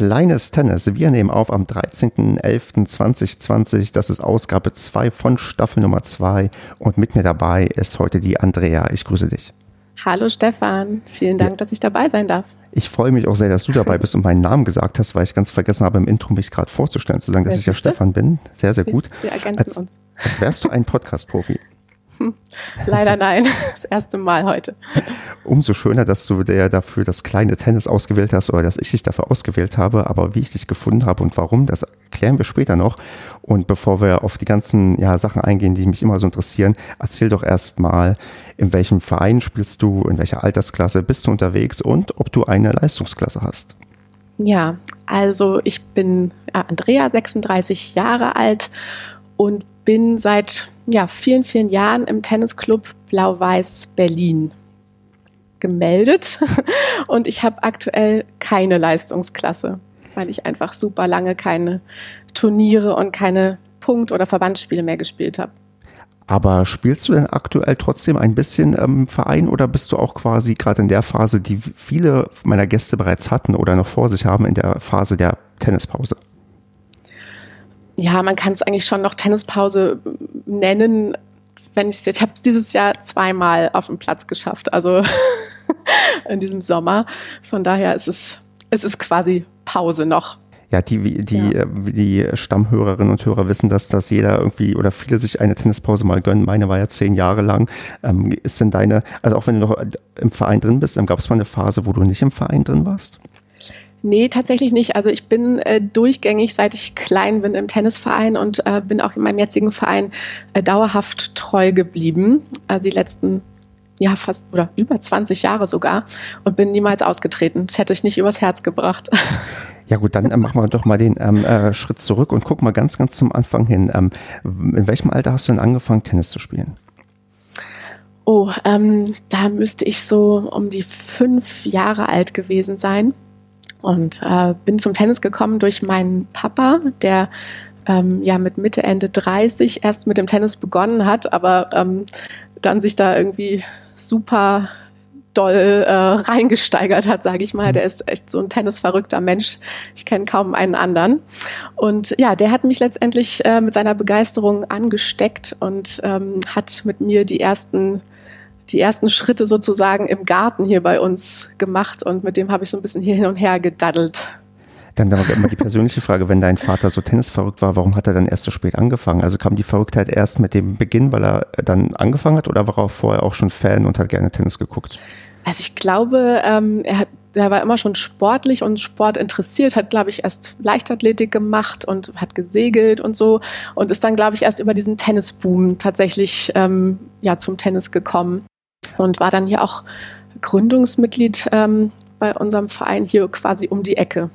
Kleines Tennis. Wir nehmen auf am 13.11.2020. Das ist Ausgabe 2 von Staffel Nummer 2. Und mit mir dabei ist heute die Andrea. Ich grüße dich. Hallo Stefan. Vielen Dank, ja. dass ich dabei sein darf. Ich freue mich auch sehr, dass du dabei bist und meinen Namen gesagt hast, weil ich ganz vergessen habe, im Intro mich gerade vorzustellen, zu sagen, dass ich ja Stefan bin. Sehr, sehr gut. Wir ergänzen als, uns. Als wärst du ein Podcast-Profi. Leider nein, das erste Mal heute. Umso schöner, dass du dir dafür das kleine Tennis ausgewählt hast oder dass ich dich dafür ausgewählt habe. Aber wie ich dich gefunden habe und warum, das klären wir später noch. Und bevor wir auf die ganzen ja, Sachen eingehen, die mich immer so interessieren, erzähl doch erst mal, in welchem Verein spielst du, in welcher Altersklasse bist du unterwegs und ob du eine Leistungsklasse hast. Ja, also ich bin Andrea, 36 Jahre alt und bin seit ja, vielen, vielen Jahren im Tennisclub Blau-Weiß Berlin gemeldet und ich habe aktuell keine Leistungsklasse, weil ich einfach super lange keine Turniere und keine Punkt- oder Verbandsspiele mehr gespielt habe. Aber spielst du denn aktuell trotzdem ein bisschen im Verein oder bist du auch quasi gerade in der Phase, die viele meiner Gäste bereits hatten oder noch vor sich haben, in der Phase der Tennispause? Ja, man kann es eigentlich schon noch Tennispause nennen. Wenn ich ich habe es dieses Jahr zweimal auf dem Platz geschafft, also in diesem Sommer. Von daher ist es, es ist quasi Pause noch. Ja, die, die, ja. die Stammhörerinnen und Hörer wissen, dass, dass jeder irgendwie oder viele sich eine Tennispause mal gönnen. Meine war ja zehn Jahre lang. Ähm, ist denn deine, also auch wenn du noch im Verein drin bist, gab es mal eine Phase, wo du nicht im Verein drin warst? Nee, tatsächlich nicht. Also ich bin äh, durchgängig, seit ich klein bin, im Tennisverein und äh, bin auch in meinem jetzigen Verein äh, dauerhaft treu geblieben. Also die letzten, ja, fast oder über 20 Jahre sogar und bin niemals ausgetreten. Das hätte ich nicht übers Herz gebracht. Ja gut, dann äh, machen wir doch mal den ähm, äh, Schritt zurück und gucken mal ganz, ganz zum Anfang hin. Ähm, in welchem Alter hast du denn angefangen, Tennis zu spielen? Oh, ähm, da müsste ich so um die fünf Jahre alt gewesen sein. Und äh, bin zum Tennis gekommen durch meinen Papa, der ähm, ja mit Mitte, Ende 30 erst mit dem Tennis begonnen hat, aber ähm, dann sich da irgendwie super doll äh, reingesteigert hat, sage ich mal. Der ist echt so ein tennisverrückter Mensch. Ich kenne kaum einen anderen. Und ja, der hat mich letztendlich äh, mit seiner Begeisterung angesteckt und ähm, hat mit mir die ersten die ersten Schritte sozusagen im Garten hier bei uns gemacht und mit dem habe ich so ein bisschen hier hin und her gedaddelt. Dann aber immer die persönliche Frage, wenn dein Vater so tennisverrückt war, warum hat er dann erst so spät angefangen? Also kam die Verrücktheit erst mit dem Beginn, weil er dann angefangen hat oder war er vorher auch schon Fan und hat gerne Tennis geguckt? Also ich glaube, ähm, er, hat, er war immer schon sportlich und Sport interessiert, hat, glaube ich, erst Leichtathletik gemacht und hat gesegelt und so und ist dann, glaube ich, erst über diesen Tennisboom tatsächlich ähm, ja, zum Tennis gekommen und war dann hier auch Gründungsmitglied ähm, bei unserem Verein hier quasi um die Ecke.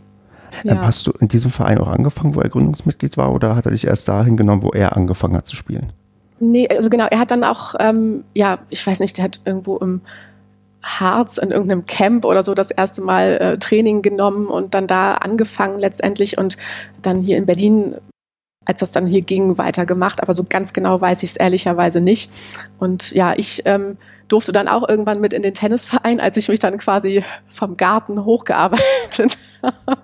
Ähm, ja. hast du in diesem Verein auch angefangen, wo er Gründungsmitglied war, oder hat er dich erst dahin genommen, wo er angefangen hat zu spielen? Nee, also genau, er hat dann auch, ähm, ja, ich weiß nicht, der hat irgendwo im Harz in irgendeinem Camp oder so das erste Mal äh, Training genommen und dann da angefangen letztendlich und dann hier in Berlin als das dann hier ging, weitergemacht. Aber so ganz genau weiß ich es ehrlicherweise nicht. Und ja, ich ähm, durfte dann auch irgendwann mit in den Tennisverein, als ich mich dann quasi vom Garten hochgearbeitet habe.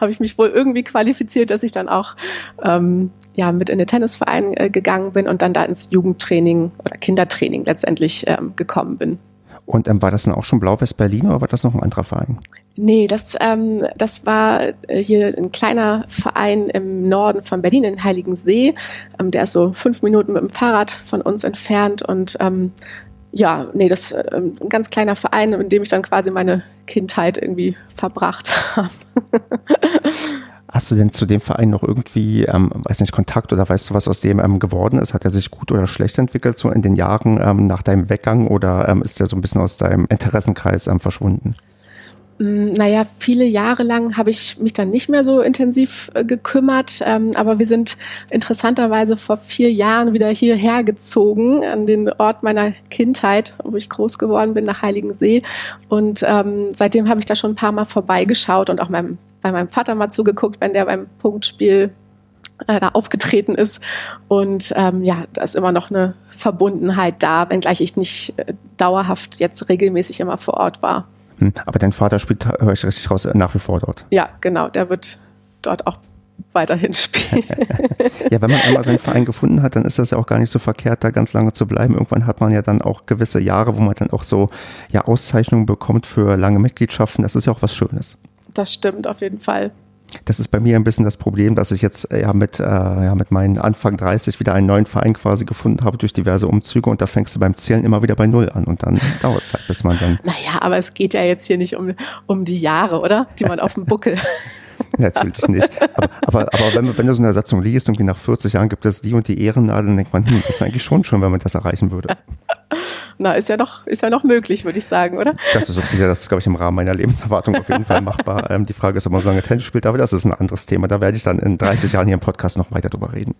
habe ich mich wohl irgendwie qualifiziert, dass ich dann auch ähm, ja, mit in den Tennisverein äh, gegangen bin und dann da ins Jugendtraining oder Kindertraining letztendlich ähm, gekommen bin. Und ähm, war das dann auch schon Blau-West Berlin oder war das noch ein anderer Verein? Nee, das, ähm, das war äh, hier ein kleiner Verein im Norden von Berlin in Heiligensee. Ähm, der ist so fünf Minuten mit dem Fahrrad von uns entfernt. Und ähm, ja, nee, das ist äh, ein ganz kleiner Verein, in dem ich dann quasi meine Kindheit irgendwie verbracht habe. Hast du denn zu dem Verein noch irgendwie, ähm, weiß nicht, Kontakt oder weißt du, was aus dem ähm, geworden ist? Hat er sich gut oder schlecht entwickelt so in den Jahren ähm, nach deinem Weggang oder ähm, ist er so ein bisschen aus deinem Interessenkreis ähm, verschwunden? Mm, naja, viele Jahre lang habe ich mich dann nicht mehr so intensiv äh, gekümmert, ähm, aber wir sind interessanterweise vor vier Jahren wieder hierher gezogen, an den Ort meiner Kindheit, wo ich groß geworden bin, nach Heiligensee. Und ähm, seitdem habe ich da schon ein paar Mal vorbeigeschaut und auch meinem, bei meinem Vater mal zugeguckt, wenn der beim Punktspiel äh, da aufgetreten ist. Und ähm, ja, da ist immer noch eine Verbundenheit da, wenngleich ich nicht äh, dauerhaft jetzt regelmäßig immer vor Ort war. Hm, aber dein Vater spielt, höre ich richtig raus, nach wie vor dort. Ja, genau, der wird dort auch weiterhin spielen. ja, wenn man einmal seinen Verein gefunden hat, dann ist das ja auch gar nicht so verkehrt, da ganz lange zu bleiben. Irgendwann hat man ja dann auch gewisse Jahre, wo man dann auch so ja, Auszeichnungen bekommt für lange Mitgliedschaften. Das ist ja auch was Schönes. Das stimmt auf jeden Fall. Das ist bei mir ein bisschen das Problem, dass ich jetzt äh, ja mit, äh, ja, mit meinen Anfang 30 wieder einen neuen Verein quasi gefunden habe durch diverse Umzüge und da fängst du beim Zählen immer wieder bei Null an und dann dauert es halt, bis man dann. Naja, aber es geht ja jetzt hier nicht um, um die Jahre, oder? Die man auf dem Buckel Natürlich nicht. Aber, aber, aber wenn, wenn, du so eine Satzung liest und nach 40 Jahren gibt es die und die Ehrennadel, dann denkt man, hm, das wäre eigentlich schon schön, wenn man das erreichen würde. Na, ist ja noch, ist ja noch möglich, würde ich sagen, oder? Das ist okay, das ist, glaube ich, im Rahmen meiner Lebenserwartung auf jeden Fall machbar. Ähm, die Frage ist, ob man so lange Tennis spielt, aber das ist ein anderes Thema. Da werde ich dann in 30 Jahren hier im Podcast noch weiter drüber reden.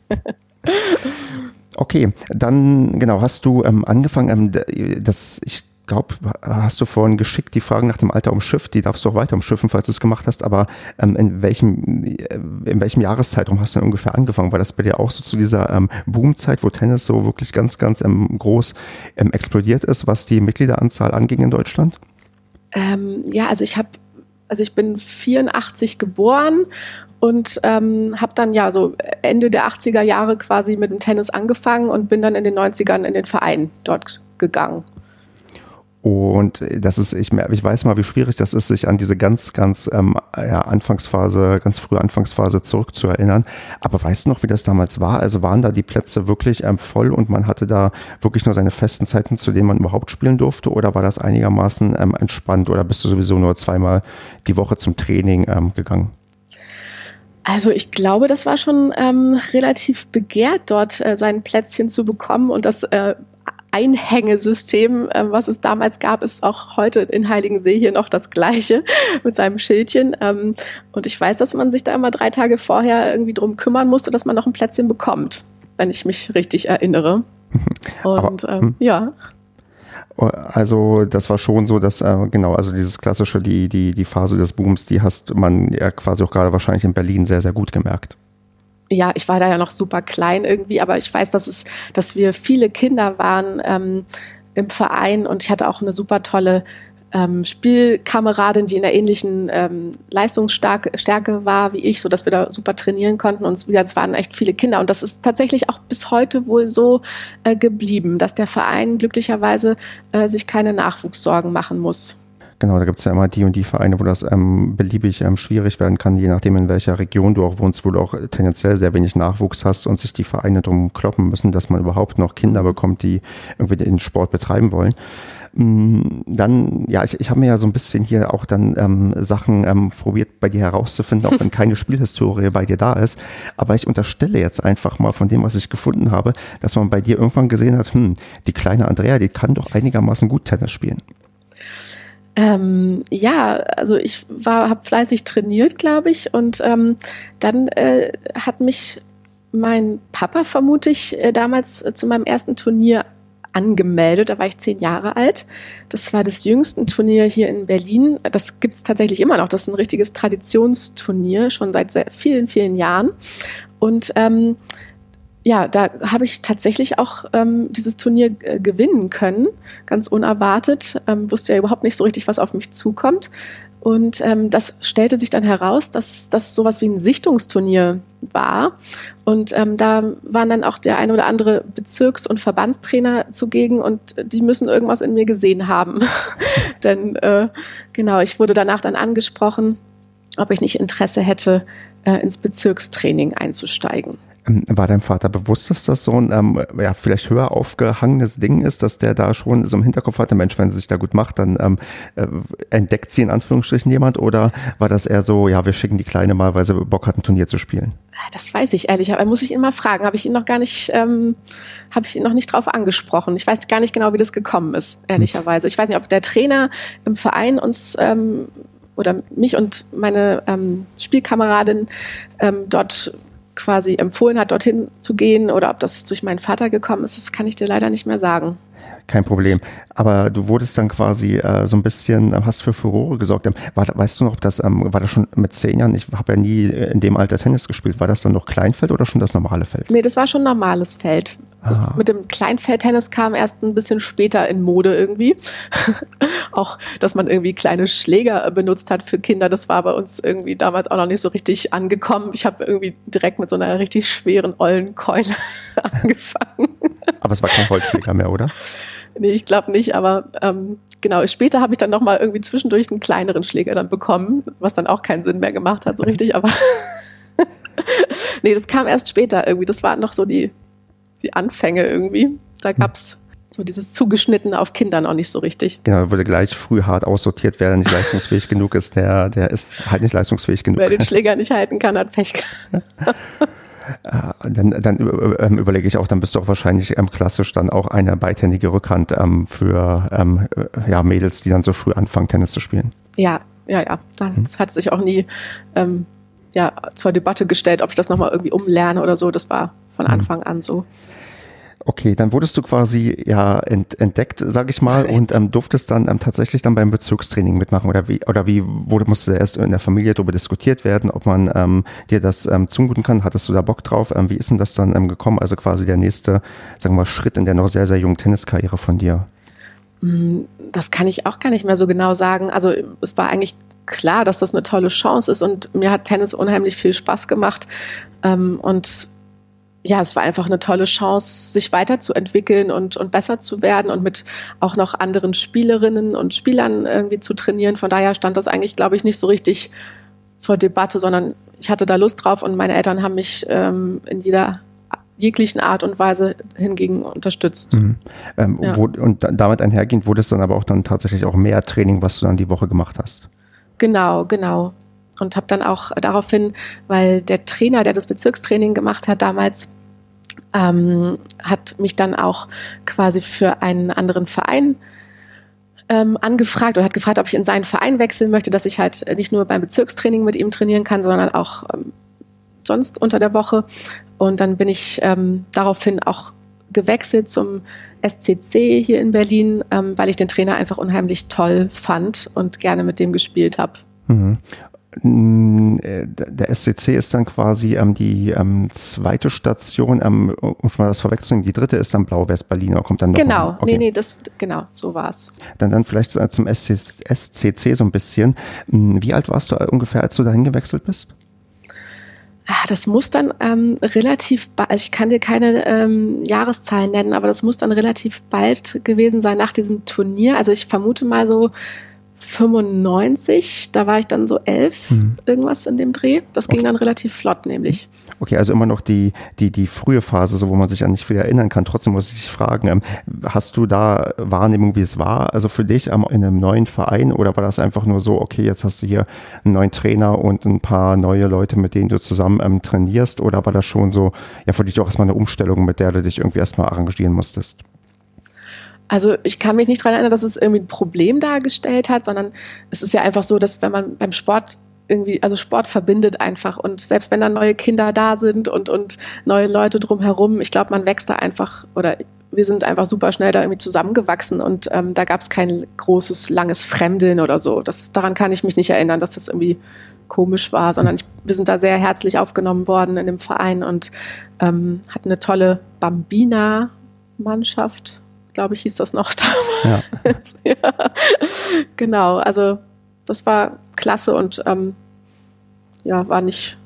Okay, dann genau, hast du ähm, angefangen, ähm, das, ich glaube, hast du vorhin geschickt die Fragen nach dem Alter umschifft, die darfst du auch weiter umschiffen, falls du es gemacht hast, aber ähm, in, welchem, äh, in welchem Jahreszeitraum hast du denn ungefähr angefangen? War das bei dir auch so zu dieser ähm, Boomzeit, wo Tennis so wirklich ganz, ganz ähm, groß ähm, explodiert ist, was die Mitgliederanzahl anging in Deutschland? Ähm, ja, also ich habe, also ich bin 84 geboren und ähm, habe dann ja so Ende der 80er Jahre quasi mit dem Tennis angefangen und bin dann in den 90ern in den Verein dort gegangen. Und das ist, ich, ich weiß mal, wie schwierig das ist, sich an diese ganz, ganz ähm, ja, Anfangsphase, ganz frühe Anfangsphase zurückzuerinnern. Aber weißt du noch, wie das damals war? Also waren da die Plätze wirklich ähm, voll und man hatte da wirklich nur seine festen Zeiten, zu denen man überhaupt spielen durfte? Oder war das einigermaßen ähm, entspannt? Oder bist du sowieso nur zweimal die Woche zum Training ähm, gegangen? Also ich glaube, das war schon ähm, relativ begehrt, dort äh, sein Plätzchen zu bekommen und das äh, Einhängesystem, äh, was es damals gab, ist auch heute in Heiligensee hier noch das gleiche mit seinem Schildchen. Ähm, und ich weiß, dass man sich da immer drei Tage vorher irgendwie drum kümmern musste, dass man noch ein Plätzchen bekommt, wenn ich mich richtig erinnere. Und Aber, ähm, hm. ja. Also das war schon so, dass äh, genau, also dieses klassische, die, die, die Phase des Booms, die hast man ja quasi auch gerade wahrscheinlich in Berlin sehr, sehr gut gemerkt ja, ich war da ja noch super klein irgendwie, aber ich weiß, dass es, dass wir viele Kinder waren ähm, im Verein und ich hatte auch eine super tolle ähm, Spielkameradin, die in der ähnlichen ähm, Leistungsstärke war wie ich, so dass wir da super trainieren konnten. Und es waren echt viele Kinder. Und das ist tatsächlich auch bis heute wohl so äh, geblieben, dass der Verein glücklicherweise äh, sich keine Nachwuchssorgen machen muss. Genau, da gibt es ja immer die und die Vereine, wo das ähm, beliebig ähm, schwierig werden kann, je nachdem, in welcher Region du auch wohnst, wo du auch tendenziell sehr wenig Nachwuchs hast und sich die Vereine drum kloppen müssen, dass man überhaupt noch Kinder bekommt, die irgendwie den Sport betreiben wollen. Mm, dann, ja, ich, ich habe mir ja so ein bisschen hier auch dann ähm, Sachen ähm, probiert, bei dir herauszufinden, auch wenn keine Spielhistorie bei dir da ist. Aber ich unterstelle jetzt einfach mal von dem, was ich gefunden habe, dass man bei dir irgendwann gesehen hat, hm, die kleine Andrea, die kann doch einigermaßen gut Tennis spielen. Ähm, ja, also ich war, habe fleißig trainiert, glaube ich, und ähm, dann äh, hat mich mein Papa vermutlich äh, damals äh, zu meinem ersten Turnier angemeldet. Da war ich zehn Jahre alt. Das war das jüngste Turnier hier in Berlin. Das gibt es tatsächlich immer noch. Das ist ein richtiges Traditionsturnier, schon seit vielen, vielen Jahren. Und ähm, ja, da habe ich tatsächlich auch ähm, dieses Turnier äh, gewinnen können, ganz unerwartet. Ähm, wusste ja überhaupt nicht so richtig, was auf mich zukommt. Und ähm, das stellte sich dann heraus, dass das sowas wie ein Sichtungsturnier war. Und ähm, da waren dann auch der ein oder andere Bezirks- und Verbandstrainer zugegen und die müssen irgendwas in mir gesehen haben. Denn äh, genau, ich wurde danach dann angesprochen, ob ich nicht Interesse hätte, äh, ins Bezirkstraining einzusteigen. Ähm, war dein Vater bewusst, dass das so ein ähm, ja, vielleicht höher aufgehangenes Ding ist, dass der da schon so im Hinterkopf hatte, Mensch, wenn sie sich da gut macht, dann ähm, äh, entdeckt sie in Anführungsstrichen jemand? Oder war das eher so, ja, wir schicken die Kleine mal, weil sie Bock hat, ein Turnier zu spielen? Das weiß ich ehrlich, aber muss ich ihn mal fragen. Habe ich ihn noch gar nicht, ähm, habe ich ihn noch nicht drauf angesprochen. Ich weiß gar nicht genau, wie das gekommen ist, ehrlicherweise. Ich weiß nicht, ob der Trainer im Verein uns ähm, oder mich und meine ähm, Spielkameradin ähm, dort quasi empfohlen hat, dorthin zu gehen oder ob das durch meinen Vater gekommen ist, das kann ich dir leider nicht mehr sagen. Kein Problem. Aber du wurdest dann quasi äh, so ein bisschen, äh, hast für Furore gesorgt. Ähm, war, weißt du noch, ob das, ähm, war das schon mit zehn Jahren? Ich habe ja nie in dem Alter Tennis gespielt. War das dann noch Kleinfeld oder schon das normale Feld? Nee, das war schon normales Feld. Das mit dem Kleinfeldtennis kam erst ein bisschen später in Mode irgendwie. auch, dass man irgendwie kleine Schläger benutzt hat für Kinder, das war bei uns irgendwie damals auch noch nicht so richtig angekommen. Ich habe irgendwie direkt mit so einer richtig schweren Ollenkeule angefangen. Aber es war kein Holzschläger mehr, oder? Nee, ich glaube nicht, aber ähm, genau, später habe ich dann nochmal irgendwie zwischendurch einen kleineren Schläger dann bekommen, was dann auch keinen Sinn mehr gemacht hat, so richtig, aber nee, das kam erst später irgendwie. Das waren noch so die, die Anfänge irgendwie. Da gab es so dieses Zugeschnittene auf Kinder noch nicht so richtig. Genau, würde gleich früh hart aussortiert, wer nicht leistungsfähig genug ist, der, der ist halt nicht leistungsfähig genug. Wer den Schläger nicht halten kann, hat Pech. Äh, dann, dann ähm, überlege ich auch, dann bist du auch wahrscheinlich ähm, klassisch dann auch eine beidhändige Rückhand ähm, für äh, ja, Mädels, die dann so früh anfangen, Tennis zu spielen. Ja, ja, ja. Das hm. hat sich auch nie ja, zur Debatte gestellt, ob ich das nochmal irgendwie umlerne oder so. Das war von hm. Anfang an so. Okay, dann wurdest du quasi ja ent, entdeckt, sag ich mal, und ähm, durftest dann ähm, tatsächlich dann beim Bezirkstraining mitmachen oder wie oder wie wurde musste erst in der Familie darüber diskutiert werden, ob man ähm, dir das ähm, zumuten kann? Hattest du da Bock drauf? Ähm, wie ist denn das dann ähm, gekommen? Also quasi der nächste, sagen wir mal, Schritt in der noch sehr sehr jungen Tenniskarriere von dir. Mm, das kann ich auch gar nicht mehr so genau sagen. Also es war eigentlich klar, dass das eine tolle Chance ist und mir hat Tennis unheimlich viel Spaß gemacht ähm, und ja, es war einfach eine tolle Chance, sich weiterzuentwickeln und, und besser zu werden und mit auch noch anderen Spielerinnen und Spielern irgendwie zu trainieren. Von daher stand das eigentlich, glaube ich, nicht so richtig zur Debatte, sondern ich hatte da Lust drauf und meine Eltern haben mich ähm, in jeder jeglichen Art und Weise hingegen unterstützt. Mhm. Ähm, ja. wo, und damit einhergehend wurde es dann aber auch dann tatsächlich auch mehr Training, was du dann die Woche gemacht hast. Genau, genau. Und habe dann auch daraufhin, weil der Trainer, der das Bezirkstraining gemacht hat damals, ähm, hat mich dann auch quasi für einen anderen Verein ähm, angefragt oder hat gefragt, ob ich in seinen Verein wechseln möchte, dass ich halt nicht nur beim Bezirkstraining mit ihm trainieren kann, sondern auch ähm, sonst unter der Woche. Und dann bin ich ähm, daraufhin auch gewechselt zum SCC hier in Berlin, ähm, weil ich den Trainer einfach unheimlich toll fand und gerne mit dem gespielt habe. Mhm. Äh, der SCC ist dann quasi ähm, die ähm, zweite Station, ähm, um schon mal das vorwegzunehmen, die dritte ist dann Blau-West-Berlin, kommt dann noch Genau, okay. nee, nee, das, genau, so war's. Dann, dann vielleicht zum SCC so ein bisschen. Hm, wie alt warst du ungefähr, als du dahin gewechselt bist? Ah, das muss dann ähm, relativ bald, also ich kann dir keine ähm, Jahreszahlen nennen, aber das muss dann relativ bald gewesen sein nach diesem Turnier. Also ich vermute mal so 95, da war ich dann so elf, mhm. irgendwas in dem Dreh. Das ging okay. dann relativ flott, nämlich. Okay, also immer noch die, die, die frühe Phase, so wo man sich an nicht viel erinnern kann. Trotzdem muss ich dich fragen, ähm, hast du da Wahrnehmung, wie es war? Also für dich in einem neuen Verein oder war das einfach nur so, okay, jetzt hast du hier einen neuen Trainer und ein paar neue Leute, mit denen du zusammen ähm, trainierst? Oder war das schon so, ja, für dich auch erstmal eine Umstellung, mit der du dich irgendwie erstmal arrangieren musstest? Also ich kann mich nicht daran erinnern, dass es irgendwie ein Problem dargestellt hat, sondern es ist ja einfach so, dass wenn man beim Sport irgendwie, also Sport verbindet einfach und selbst wenn dann neue Kinder da sind und, und neue Leute drumherum, ich glaube, man wächst da einfach oder wir sind einfach super schnell da irgendwie zusammengewachsen und ähm, da gab es kein großes, langes Fremdeln oder so. Das, daran kann ich mich nicht erinnern, dass das irgendwie komisch war, sondern ich, wir sind da sehr herzlich aufgenommen worden in dem Verein und ähm, hatten eine tolle Bambina-Mannschaft glaube ich, hieß das noch damals. Ja. ja. Genau, also das war klasse und ähm, ja, war nicht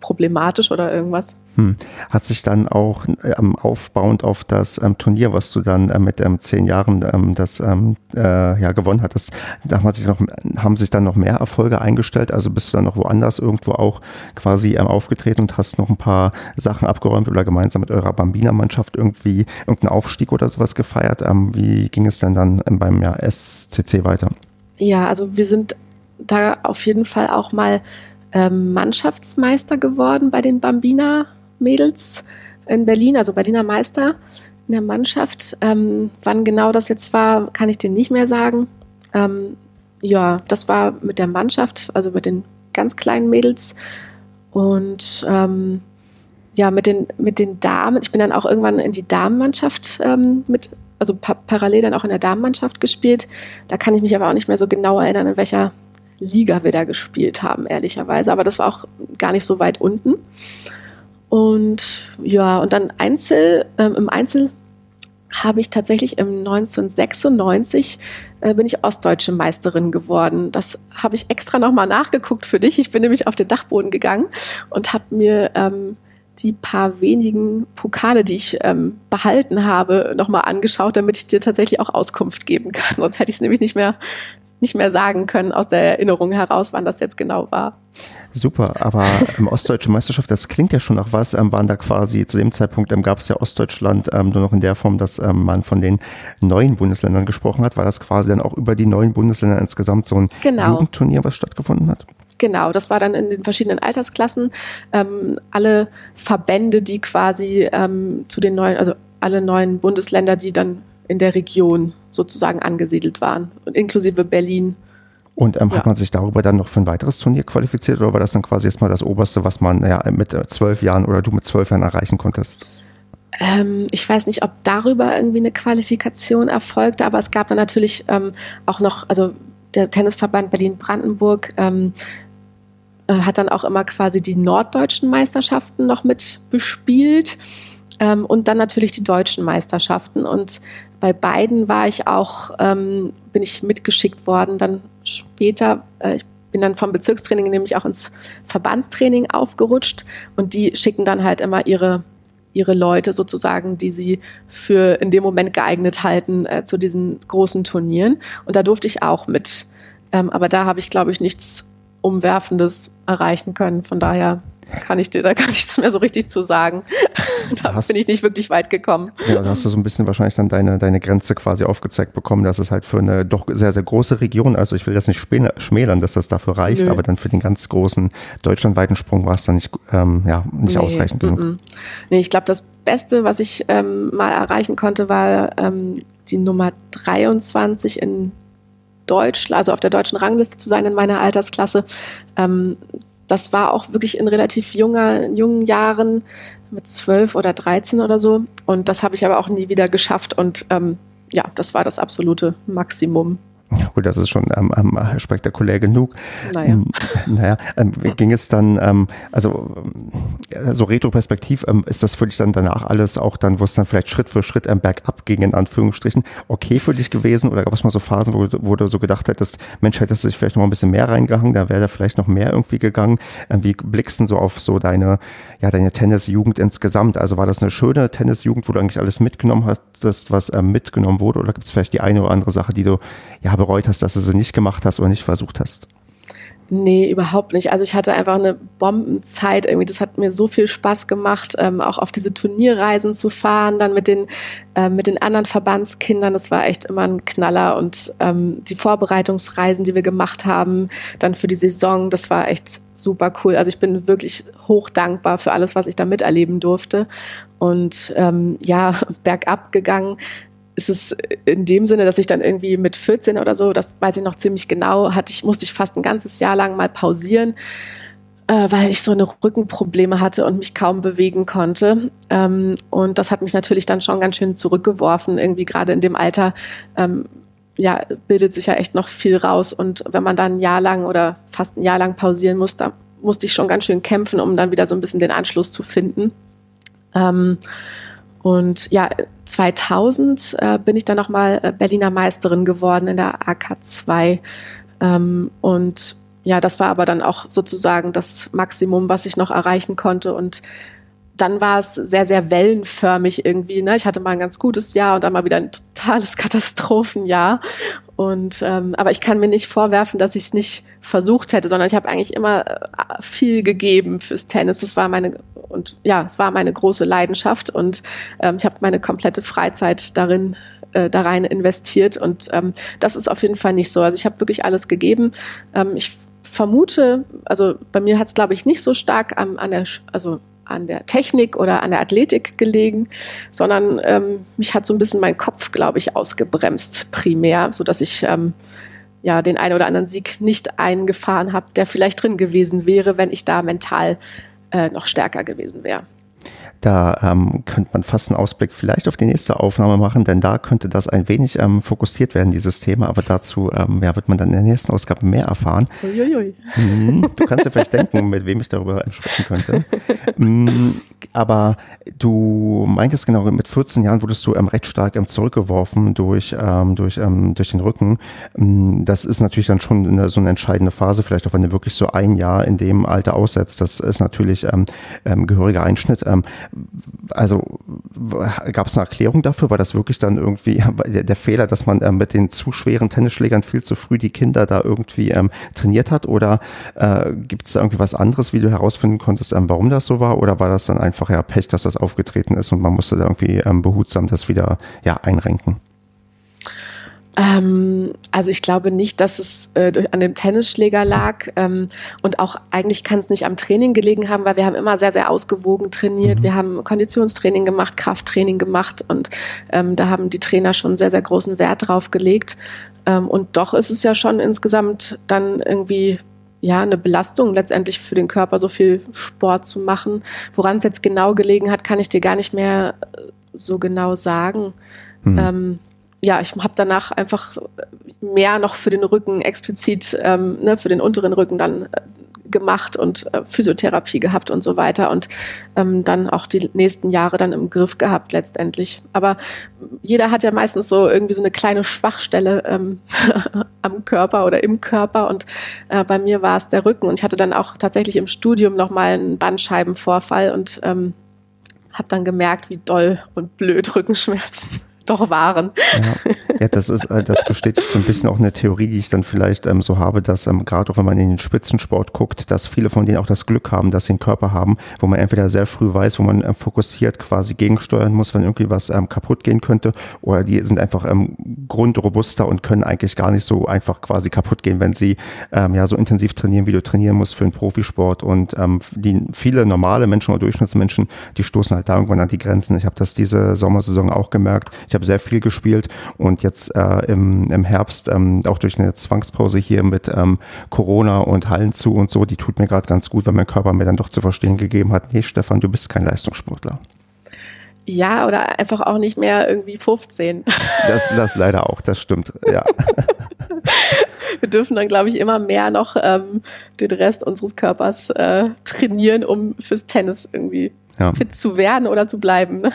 problematisch oder irgendwas. Hm. Hat sich dann auch ähm, aufbauend auf das ähm, Turnier, was du dann äh, mit ähm, zehn Jahren ähm, das ähm, äh, ja gewonnen hattest, da haben sich, noch, haben sich dann noch mehr Erfolge eingestellt? Also bist du dann noch woanders irgendwo auch quasi ähm, aufgetreten und hast noch ein paar Sachen abgeräumt oder gemeinsam mit eurer Bambina-Mannschaft irgendwie irgendeinen Aufstieg oder sowas gefeiert? Ähm, wie ging es denn dann ähm, beim ja, SCC weiter? Ja, also wir sind da auf jeden Fall auch mal ähm, Mannschaftsmeister geworden bei den Bambina Mädels in Berlin, also Berliner Meister in der Mannschaft. Ähm, wann genau das jetzt war, kann ich dir nicht mehr sagen. Ähm, ja, das war mit der Mannschaft, also mit den ganz kleinen Mädels. Und ähm, ja, mit den, mit den Damen, ich bin dann auch irgendwann in die Damenmannschaft ähm, mit, also pa parallel dann auch in der Damenmannschaft gespielt. Da kann ich mich aber auch nicht mehr so genau erinnern, in welcher Liga wir da gespielt haben, ehrlicherweise. Aber das war auch gar nicht so weit unten. Und ja, und dann Einzel, ähm, im Einzel habe ich tatsächlich im 1996 äh, bin ich ostdeutsche Meisterin geworden. Das habe ich extra nochmal nachgeguckt für dich. Ich bin nämlich auf den Dachboden gegangen und habe mir ähm, die paar wenigen Pokale, die ich ähm, behalten habe, nochmal angeschaut, damit ich dir tatsächlich auch Auskunft geben kann. Sonst hätte ich es nämlich nicht mehr, nicht mehr sagen können aus der Erinnerung heraus, wann das jetzt genau war. Super, aber ähm, Ostdeutsche Meisterschaft, das klingt ja schon nach was, ähm, waren da quasi zu dem Zeitpunkt ähm, gab es ja Ostdeutschland ähm, nur noch in der Form, dass ähm, man von den neuen Bundesländern gesprochen hat. War das quasi dann auch über die neuen Bundesländer insgesamt so ein genau. Jugendturnier, was stattgefunden hat? Genau, das war dann in den verschiedenen Altersklassen. Ähm, alle Verbände, die quasi ähm, zu den neuen, also alle neuen Bundesländer, die dann in der Region sozusagen angesiedelt waren, und inklusive Berlin. Und ähm, ja. hat man sich darüber dann noch für ein weiteres Turnier qualifiziert oder war das dann quasi erstmal das Oberste, was man ja mit äh, zwölf Jahren oder du mit zwölf Jahren erreichen konntest? Ähm, ich weiß nicht, ob darüber irgendwie eine Qualifikation erfolgte, aber es gab dann natürlich ähm, auch noch, also der Tennisverband Berlin-Brandenburg ähm, äh, hat dann auch immer quasi die norddeutschen Meisterschaften noch mit bespielt ähm, und dann natürlich die deutschen Meisterschaften. Und bei beiden war ich auch, ähm, bin ich mitgeschickt worden. Dann später, äh, ich bin dann vom Bezirkstraining nämlich auch ins Verbandstraining aufgerutscht und die schicken dann halt immer ihre ihre Leute sozusagen, die sie für in dem Moment geeignet halten äh, zu diesen großen Turnieren. Und da durfte ich auch mit. Ähm, aber da habe ich, glaube ich, nichts Umwerfendes erreichen können. Von daher kann ich dir da gar nichts mehr so richtig zu sagen. da hast, bin ich nicht wirklich weit gekommen. Ja, da hast du so ein bisschen wahrscheinlich dann deine, deine Grenze quasi aufgezeigt bekommen, dass es halt für eine doch sehr, sehr große Region, also ich will das nicht schmälern, dass das dafür reicht, Nö. aber dann für den ganz großen deutschlandweiten Sprung war es dann nicht, ähm, ja, nicht nee, ausreichend genug. M -m. Nee, ich glaube, das Beste, was ich ähm, mal erreichen konnte, war ähm, die Nummer 23 in Deutsch, also auf der deutschen Rangliste zu sein in meiner Altersklasse. Ähm, das war auch wirklich in relativ junger, jungen Jahren, mit zwölf oder dreizehn oder so. Und das habe ich aber auch nie wieder geschafft. Und ähm, ja, das war das absolute Maximum. Ja, gut, das ist schon ähm, ähm, spektakulär genug. Naja, ähm, naja ähm, ging es dann, ähm, also äh, so retroperspektiv, ähm, ist das für dich dann danach alles auch dann, wo es dann vielleicht Schritt für Schritt ähm, bergab ging, in Anführungsstrichen, okay für dich gewesen? Oder gab es mal so Phasen, wo, wo du so gedacht hättest, Mensch, hättest du dich vielleicht noch mal ein bisschen mehr reingehangen, da wäre da vielleicht noch mehr irgendwie gegangen? Ähm, wie blickst du so auf so deine, ja, deine Tennisjugend insgesamt? Also war das eine schöne Tennisjugend, wo du eigentlich alles mitgenommen hattest, was ähm, mitgenommen wurde? Oder gibt es vielleicht die eine oder andere Sache, die du, ja, bereut hast, dass du sie nicht gemacht hast oder nicht versucht hast? Nee, überhaupt nicht. Also ich hatte einfach eine Bombenzeit. Irgendwie, das hat mir so viel Spaß gemacht, ähm, auch auf diese Turnierreisen zu fahren, dann mit den, äh, mit den anderen Verbandskindern. Das war echt immer ein Knaller. Und ähm, die Vorbereitungsreisen, die wir gemacht haben, dann für die Saison, das war echt super cool. Also ich bin wirklich hoch dankbar für alles, was ich da miterleben durfte. Und ähm, ja, bergab gegangen ist es in dem Sinne, dass ich dann irgendwie mit 14 oder so, das weiß ich noch ziemlich genau, hatte ich, musste ich fast ein ganzes Jahr lang mal pausieren, äh, weil ich so eine Rückenprobleme hatte und mich kaum bewegen konnte. Ähm, und das hat mich natürlich dann schon ganz schön zurückgeworfen, irgendwie gerade in dem Alter. Ähm, ja, bildet sich ja echt noch viel raus. Und wenn man dann ein Jahr lang oder fast ein Jahr lang pausieren muss, da musste ich schon ganz schön kämpfen, um dann wieder so ein bisschen den Anschluss zu finden. Ähm, und ja, 2000 äh, bin ich dann nochmal äh, Berliner Meisterin geworden in der AK2. Ähm, und ja, das war aber dann auch sozusagen das Maximum, was ich noch erreichen konnte. Und dann war es sehr, sehr wellenförmig irgendwie. Ne? Ich hatte mal ein ganz gutes Jahr und dann mal wieder ein totales Katastrophenjahr. Und ähm, aber ich kann mir nicht vorwerfen, dass ich es nicht versucht hätte, sondern ich habe eigentlich immer äh, viel gegeben fürs Tennis. Das war meine und ja, es war meine große Leidenschaft und ähm, ich habe meine komplette Freizeit darin äh, da rein investiert und ähm, das ist auf jeden Fall nicht so. Also ich habe wirklich alles gegeben. Ähm, ich vermute, also bei mir hat es glaube ich nicht so stark an, an der, also an der Technik oder an der Athletik gelegen, sondern ähm, mich hat so ein bisschen mein Kopf, glaube ich, ausgebremst primär, so dass ich ähm, ja den einen oder anderen Sieg nicht eingefahren habe, der vielleicht drin gewesen wäre, wenn ich da mental äh, noch stärker gewesen wäre. Da ähm, könnte man fast einen Ausblick vielleicht auf die nächste Aufnahme machen, denn da könnte das ein wenig ähm, fokussiert werden, dieses Thema. Aber dazu ähm, ja, wird man dann in der nächsten Ausgabe mehr erfahren. Uiuiui. Mhm, du kannst dir vielleicht denken, mit wem ich darüber sprechen könnte. mhm, aber du meintest genau, mit 14 Jahren wurdest du ähm, recht stark ähm, zurückgeworfen durch, ähm, durch, ähm, durch den Rücken. Mm, das ist natürlich dann schon eine, so eine entscheidende Phase, vielleicht auch wenn du wirklich so ein Jahr in dem Alter aussetzt. Das ist natürlich ähm, ähm, gehöriger Einschnitt. Also gab es eine Erklärung dafür? War das wirklich dann irgendwie der, der Fehler, dass man ähm, mit den zu schweren Tennisschlägern viel zu früh die Kinder da irgendwie ähm, trainiert hat? Oder äh, gibt es da irgendwie was anderes, wie du herausfinden konntest, ähm, warum das so war? Oder war das dann einfach ja Pech, dass das aufgetreten ist und man musste da irgendwie ähm, behutsam das wieder ja einrenken? Ähm, also ich glaube nicht, dass es äh, an dem Tennisschläger lag ähm, und auch eigentlich kann es nicht am Training gelegen haben, weil wir haben immer sehr, sehr ausgewogen trainiert. Mhm. Wir haben Konditionstraining gemacht, Krafttraining gemacht und ähm, da haben die Trainer schon sehr, sehr großen Wert drauf gelegt. Ähm, und doch ist es ja schon insgesamt dann irgendwie ja, eine Belastung letztendlich für den Körper, so viel Sport zu machen. Woran es jetzt genau gelegen hat, kann ich dir gar nicht mehr äh, so genau sagen. Mhm. Ähm, ja, ich habe danach einfach mehr noch für den Rücken explizit, ähm, ne, für den unteren Rücken dann äh, gemacht und äh, Physiotherapie gehabt und so weiter und ähm, dann auch die nächsten Jahre dann im Griff gehabt letztendlich. Aber jeder hat ja meistens so irgendwie so eine kleine Schwachstelle ähm, am Körper oder im Körper und äh, bei mir war es der Rücken und ich hatte dann auch tatsächlich im Studium nochmal einen Bandscheibenvorfall und ähm, habe dann gemerkt, wie doll und blöd Rückenschmerzen doch waren. Ja, ja das ist, äh, das bestätigt so ein bisschen auch eine Theorie, die ich dann vielleicht ähm, so habe, dass ähm, gerade auch wenn man in den Spitzensport guckt, dass viele von denen auch das Glück haben, dass sie einen Körper haben, wo man entweder sehr früh weiß, wo man ähm, fokussiert quasi gegensteuern muss, wenn irgendwie was ähm, kaputt gehen könnte, oder die sind einfach ähm, grundrobuster und können eigentlich gar nicht so einfach quasi kaputt gehen, wenn sie ähm, ja so intensiv trainieren, wie du trainieren musst für einen Profisport. Und die viele normale Menschen oder Durchschnittsmenschen, die stoßen halt da irgendwann an die Grenzen. Ich habe das diese Sommersaison auch gemerkt. Ich habe sehr viel gespielt und jetzt äh, im, im Herbst, ähm, auch durch eine Zwangspause hier mit ähm, Corona und Hallen zu und so, die tut mir gerade ganz gut, weil mein Körper mir dann doch zu verstehen gegeben hat, nee, Stefan, du bist kein Leistungssportler. Ja, oder einfach auch nicht mehr irgendwie 15. Das, das leider auch, das stimmt, ja. Wir dürfen dann, glaube ich, immer mehr noch ähm, den Rest unseres Körpers äh, trainieren, um fürs Tennis irgendwie ja. fit zu werden oder zu bleiben.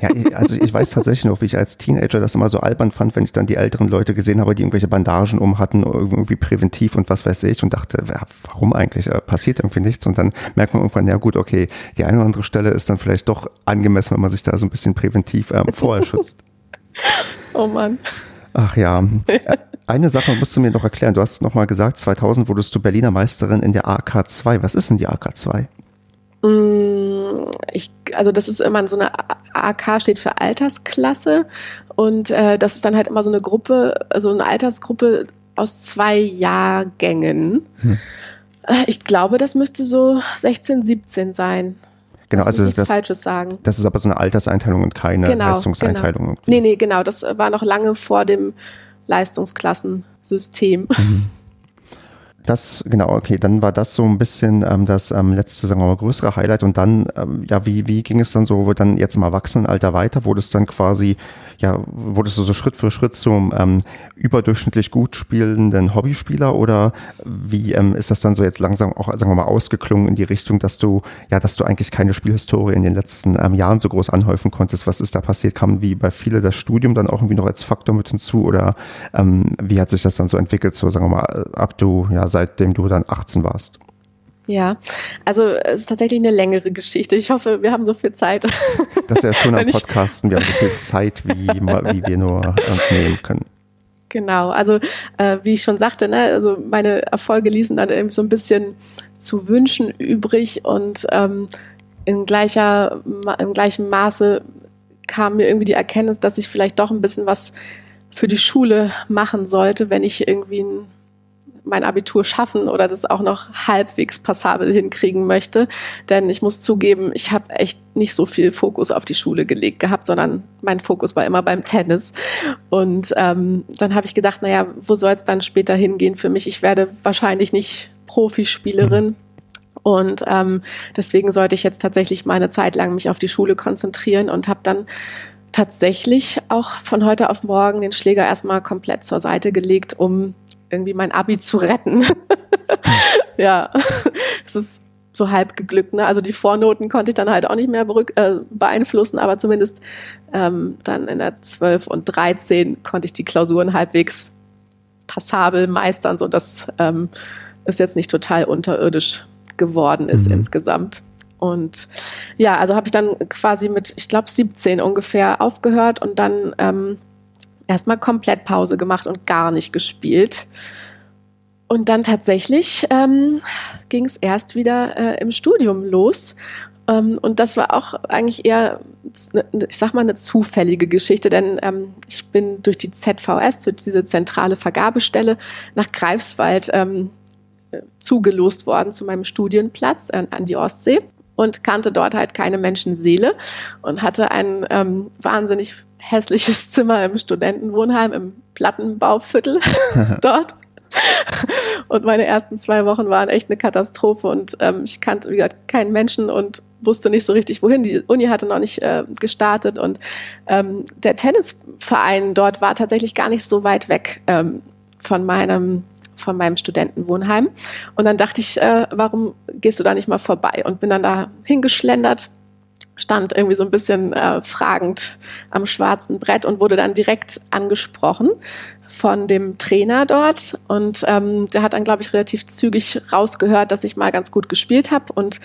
Ja, also ich weiß tatsächlich noch, wie ich als Teenager das immer so albern fand, wenn ich dann die älteren Leute gesehen habe, die irgendwelche Bandagen um hatten, irgendwie präventiv und was weiß ich und dachte, warum eigentlich? Äh, passiert irgendwie nichts und dann merkt man irgendwann, ja gut, okay, die eine oder andere Stelle ist dann vielleicht doch angemessen, wenn man sich da so ein bisschen präventiv ähm, vorher schützt. oh Mann. Ach ja. Eine Sache musst du mir noch erklären. Du hast nochmal gesagt, 2000 wurdest du Berliner Meisterin in der AK2. Was ist denn die AK2? Mm, ich, also das ist immer so eine AK steht für Altersklasse und äh, das ist dann halt immer so eine Gruppe, also eine Altersgruppe aus zwei Jahrgängen. Hm. Äh, ich glaube, das müsste so 16, 17 sein. Genau, also das, Falsches sagen. Das ist aber so eine Alterseinteilung und keine genau, Leistungseinteilung. Genau. Nee, nee, genau. Das war noch lange vor dem Leistungsklassensystem. Mhm. Das, genau, okay, dann war das so ein bisschen ähm, das ähm, letzte, sagen wir mal, größere Highlight. Und dann, ähm, ja, wie, wie ging es dann so dann jetzt im Erwachsenenalter weiter? Wurde es dann quasi, ja, wurdest du so Schritt für Schritt zum ähm, überdurchschnittlich gut spielenden Hobbyspieler oder wie ähm, ist das dann so jetzt langsam auch, sagen wir mal, ausgeklungen in die Richtung, dass du, ja, dass du eigentlich keine Spielhistorie in den letzten ähm, Jahren so groß anhäufen konntest? Was ist da passiert? Kam wie bei viele das Studium dann auch irgendwie noch als Faktor mit hinzu oder ähm, wie hat sich das dann so entwickelt, so sagen wir mal, ab du, ja, seitdem du dann 18 warst? Ja, also es ist tatsächlich eine längere Geschichte. Ich hoffe, wir haben so viel Zeit. Das ist ja schon am Podcasten. Wir haben so viel Zeit, wie, wie wir nur uns nehmen können. Genau, also äh, wie ich schon sagte, ne, also meine Erfolge ließen dann irgendwie so ein bisschen zu wünschen übrig und ähm, in gleicher, im gleichen Maße kam mir irgendwie die Erkenntnis, dass ich vielleicht doch ein bisschen was für die Schule machen sollte, wenn ich irgendwie ein mein Abitur schaffen oder das auch noch halbwegs passabel hinkriegen möchte. Denn ich muss zugeben, ich habe echt nicht so viel Fokus auf die Schule gelegt gehabt, sondern mein Fokus war immer beim Tennis. Und ähm, dann habe ich gedacht, naja, wo soll es dann später hingehen für mich? Ich werde wahrscheinlich nicht Profispielerin. Mhm. Und ähm, deswegen sollte ich jetzt tatsächlich mal eine Zeit lang mich auf die Schule konzentrieren und habe dann tatsächlich auch von heute auf morgen den Schläger erstmal komplett zur Seite gelegt, um irgendwie mein Abi zu retten. ja, es ist so halb geglückt. Ne? Also die Vornoten konnte ich dann halt auch nicht mehr äh, beeinflussen, aber zumindest ähm, dann in der 12 und 13 konnte ich die Klausuren halbwegs passabel meistern, sodass ähm, es jetzt nicht total unterirdisch geworden ist mhm. insgesamt. Und ja, also habe ich dann quasi mit, ich glaube, 17 ungefähr aufgehört und dann ähm, erstmal komplett Pause gemacht und gar nicht gespielt. Und dann tatsächlich ähm, ging es erst wieder äh, im Studium los. Ähm, und das war auch eigentlich eher, ich sag mal, eine zufällige Geschichte, denn ähm, ich bin durch die ZVS, durch diese zentrale Vergabestelle, nach Greifswald ähm, zugelost worden zu meinem Studienplatz an, an die Ostsee und kannte dort halt keine Menschenseele und hatte ein ähm, wahnsinnig hässliches Zimmer im Studentenwohnheim im Plattenbauviertel dort. Und meine ersten zwei Wochen waren echt eine Katastrophe und ähm, ich kannte, wie gesagt, keinen Menschen und wusste nicht so richtig, wohin. Die Uni hatte noch nicht äh, gestartet und ähm, der Tennisverein dort war tatsächlich gar nicht so weit weg ähm, von meinem von meinem Studentenwohnheim. Und dann dachte ich, äh, warum gehst du da nicht mal vorbei? Und bin dann da hingeschlendert, stand irgendwie so ein bisschen äh, fragend am schwarzen Brett und wurde dann direkt angesprochen von dem Trainer dort. Und ähm, der hat dann, glaube ich, relativ zügig rausgehört, dass ich mal ganz gut gespielt habe und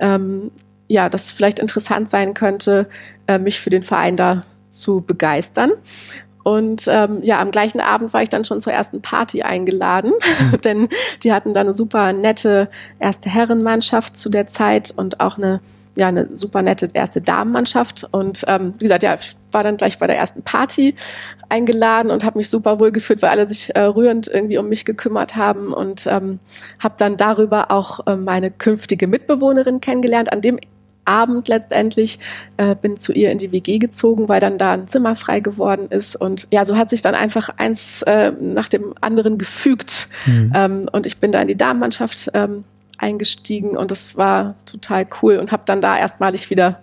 ähm, ja, das vielleicht interessant sein könnte, äh, mich für den Verein da zu begeistern. Und ähm, ja, am gleichen Abend war ich dann schon zur ersten Party eingeladen, mhm. denn die hatten da eine super nette erste Herrenmannschaft zu der Zeit und auch eine ja, eine super nette erste Damenmannschaft. Und ähm, wie gesagt, ja, ich war dann gleich bei der ersten Party eingeladen und habe mich super wohl gefühlt, weil alle sich äh, rührend irgendwie um mich gekümmert haben und ähm, habe dann darüber auch äh, meine künftige Mitbewohnerin kennengelernt. An dem Abend letztendlich äh, bin zu ihr in die WG gezogen, weil dann da ein Zimmer frei geworden ist. Und ja, so hat sich dann einfach eins äh, nach dem anderen gefügt. Mhm. Ähm, und ich bin da in die Damenmannschaft ähm, eingestiegen und das war total cool und habe dann da erstmalig wieder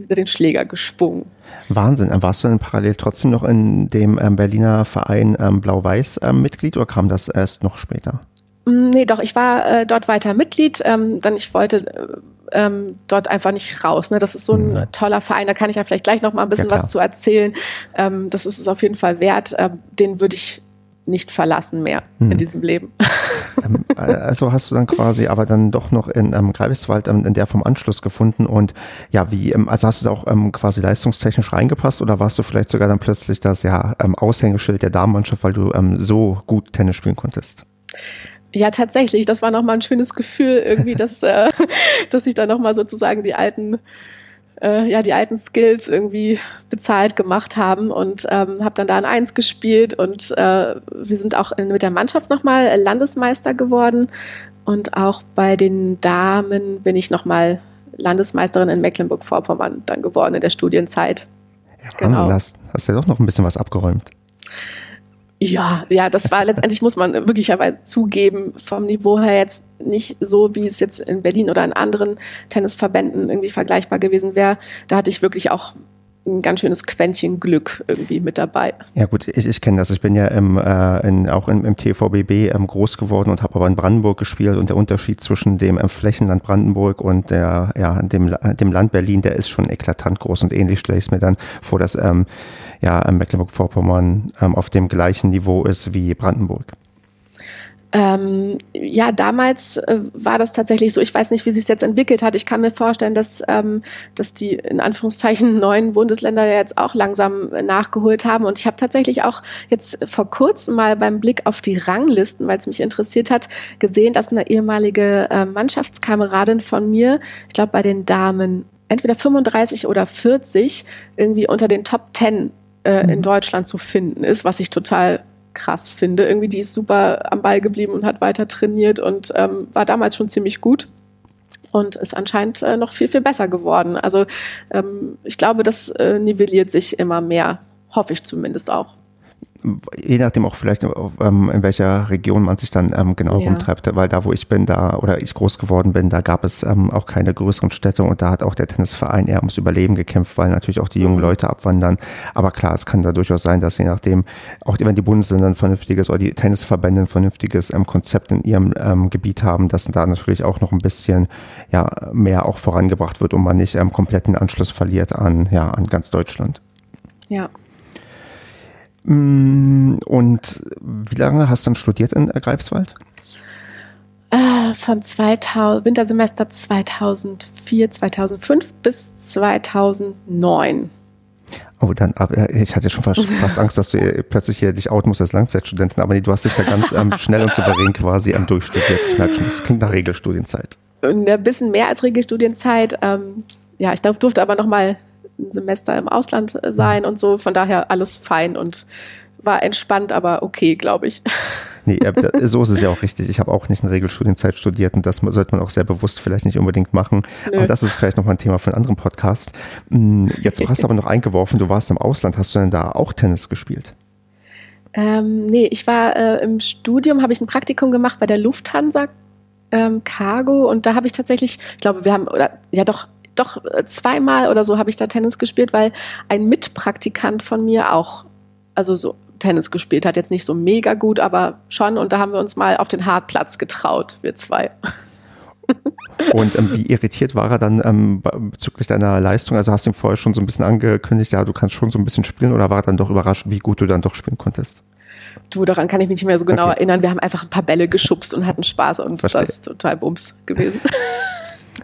wieder den Schläger geschwungen. Wahnsinn. Warst du denn parallel trotzdem noch in dem ähm, Berliner Verein ähm, Blau-Weiß ähm, Mitglied oder kam das erst noch später? Mm, nee, doch, ich war äh, dort weiter Mitglied. Ähm, dann ich wollte äh, ähm, dort einfach nicht raus. Ne? Das ist so ein mhm. toller Verein, da kann ich ja vielleicht gleich noch mal ein bisschen ja, was zu erzählen. Ähm, das ist es auf jeden Fall wert. Ähm, den würde ich nicht verlassen mehr mhm. in diesem Leben. Ähm, also hast du dann quasi aber dann doch noch in ähm, Greifswald ähm, in der vom Anschluss gefunden und ja, wie, ähm, also hast du da auch ähm, quasi leistungstechnisch reingepasst oder warst du vielleicht sogar dann plötzlich das ja ähm, Aushängeschild der Damenmannschaft, weil du so gut Tennis spielen konntest? Ja, tatsächlich. Das war nochmal ein schönes Gefühl, irgendwie, dass, äh, dass ich da nochmal sozusagen die alten, äh, ja, die alten Skills irgendwie bezahlt gemacht haben und ähm, habe dann da ein Eins gespielt und äh, wir sind auch in, mit der Mannschaft nochmal Landesmeister geworden und auch bei den Damen bin ich nochmal Landesmeisterin in Mecklenburg-Vorpommern dann geworden in der Studienzeit. Ja, Wahnsinn, genau. hast, hast ja doch noch ein bisschen was abgeräumt. Ja, ja, das war letztendlich, muss man wirklicherweise zugeben, vom Niveau her jetzt nicht so, wie es jetzt in Berlin oder in anderen Tennisverbänden irgendwie vergleichbar gewesen wäre. Da hatte ich wirklich auch ein ganz schönes Quäntchen Glück irgendwie mit dabei. Ja gut, ich, ich kenne das. Ich bin ja im, äh, in, auch im, im TVBB ähm, groß geworden und habe aber in Brandenburg gespielt und der Unterschied zwischen dem ähm, Flächenland Brandenburg und der, ja, dem, dem Land Berlin, der ist schon eklatant groß und ähnlich stelle ich es mir dann vor, dass ähm, ja, Mecklenburg-Vorpommern ähm, auf dem gleichen Niveau ist wie Brandenburg. Ähm, ja, damals äh, war das tatsächlich so. Ich weiß nicht, wie sich jetzt entwickelt hat. Ich kann mir vorstellen, dass, ähm, dass die in Anführungszeichen neuen Bundesländer jetzt auch langsam nachgeholt haben. Und ich habe tatsächlich auch jetzt vor kurzem mal beim Blick auf die Ranglisten, weil es mich interessiert hat, gesehen, dass eine ehemalige äh, Mannschaftskameradin von mir, ich glaube bei den Damen, entweder 35 oder 40 irgendwie unter den Top 10 äh, in mhm. Deutschland zu finden ist, was ich total krass finde. Irgendwie, die ist super am Ball geblieben und hat weiter trainiert und ähm, war damals schon ziemlich gut und ist anscheinend äh, noch viel, viel besser geworden. Also ähm, ich glaube, das äh, nivelliert sich immer mehr, hoffe ich zumindest auch je nachdem auch vielleicht, ähm, in welcher Region man sich dann ähm, genau ja. rumtreibt, weil da, wo ich bin, da oder ich groß geworden bin, da gab es ähm, auch keine größeren Städte und da hat auch der Tennisverein eher ums Überleben gekämpft, weil natürlich auch die jungen mhm. Leute abwandern. Aber klar, es kann da durchaus sein, dass je nachdem, auch wenn die Bundesländer ein vernünftiges oder die Tennisverbände ein vernünftiges Konzept in ihrem Gebiet haben, dass da natürlich auch noch ein bisschen ja, mehr auch vorangebracht wird und man nicht kompletten Anschluss verliert an, ja, an ganz Deutschland. Ja, und wie lange hast du dann studiert in Greifswald? Äh, von 2000, Wintersemester 2004, 2005 bis 2009. Oh, dann, ich hatte schon fast, fast Angst, dass du plötzlich hier dich outen musst als Langzeitstudentin, aber nee, du hast dich da ganz ähm, schnell und souverän quasi ähm, durchstudiert. Ich merke schon, das klingt nach Regelstudienzeit. Ein bisschen mehr als Regelstudienzeit. Ähm, ja, ich durfte aber noch mal ein Semester im Ausland äh, sein und so. Von daher alles fein und war entspannt, aber okay, glaube ich. Nee, so ist es ja auch richtig. Ich habe auch nicht in Regelstudienzeit studiert und das sollte man auch sehr bewusst vielleicht nicht unbedingt machen. Nö. Aber das ist vielleicht nochmal ein Thema für einen anderen Podcast. Hm, jetzt hast du aber noch eingeworfen, du warst im Ausland. Hast du denn da auch Tennis gespielt? Ähm, nee, ich war äh, im Studium, habe ich ein Praktikum gemacht bei der Lufthansa ähm, Cargo und da habe ich tatsächlich, ich glaube, wir haben, oder ja doch, doch äh, zweimal oder so habe ich da Tennis gespielt, weil ein Mitpraktikant von mir auch, also so Tennis gespielt hat. Jetzt nicht so mega gut, aber schon. Und da haben wir uns mal auf den Hartplatz getraut, wir zwei. Und ähm, wie irritiert war er dann ähm, bezüglich deiner Leistung? Also hast du ihm vorher schon so ein bisschen angekündigt, ja, du kannst schon so ein bisschen spielen oder war er dann doch überrascht, wie gut du dann doch spielen konntest? Du, daran kann ich mich nicht mehr so genau okay. erinnern. Wir haben einfach ein paar Bälle geschubst und hatten Spaß und Verstehe. das ist total Bums gewesen.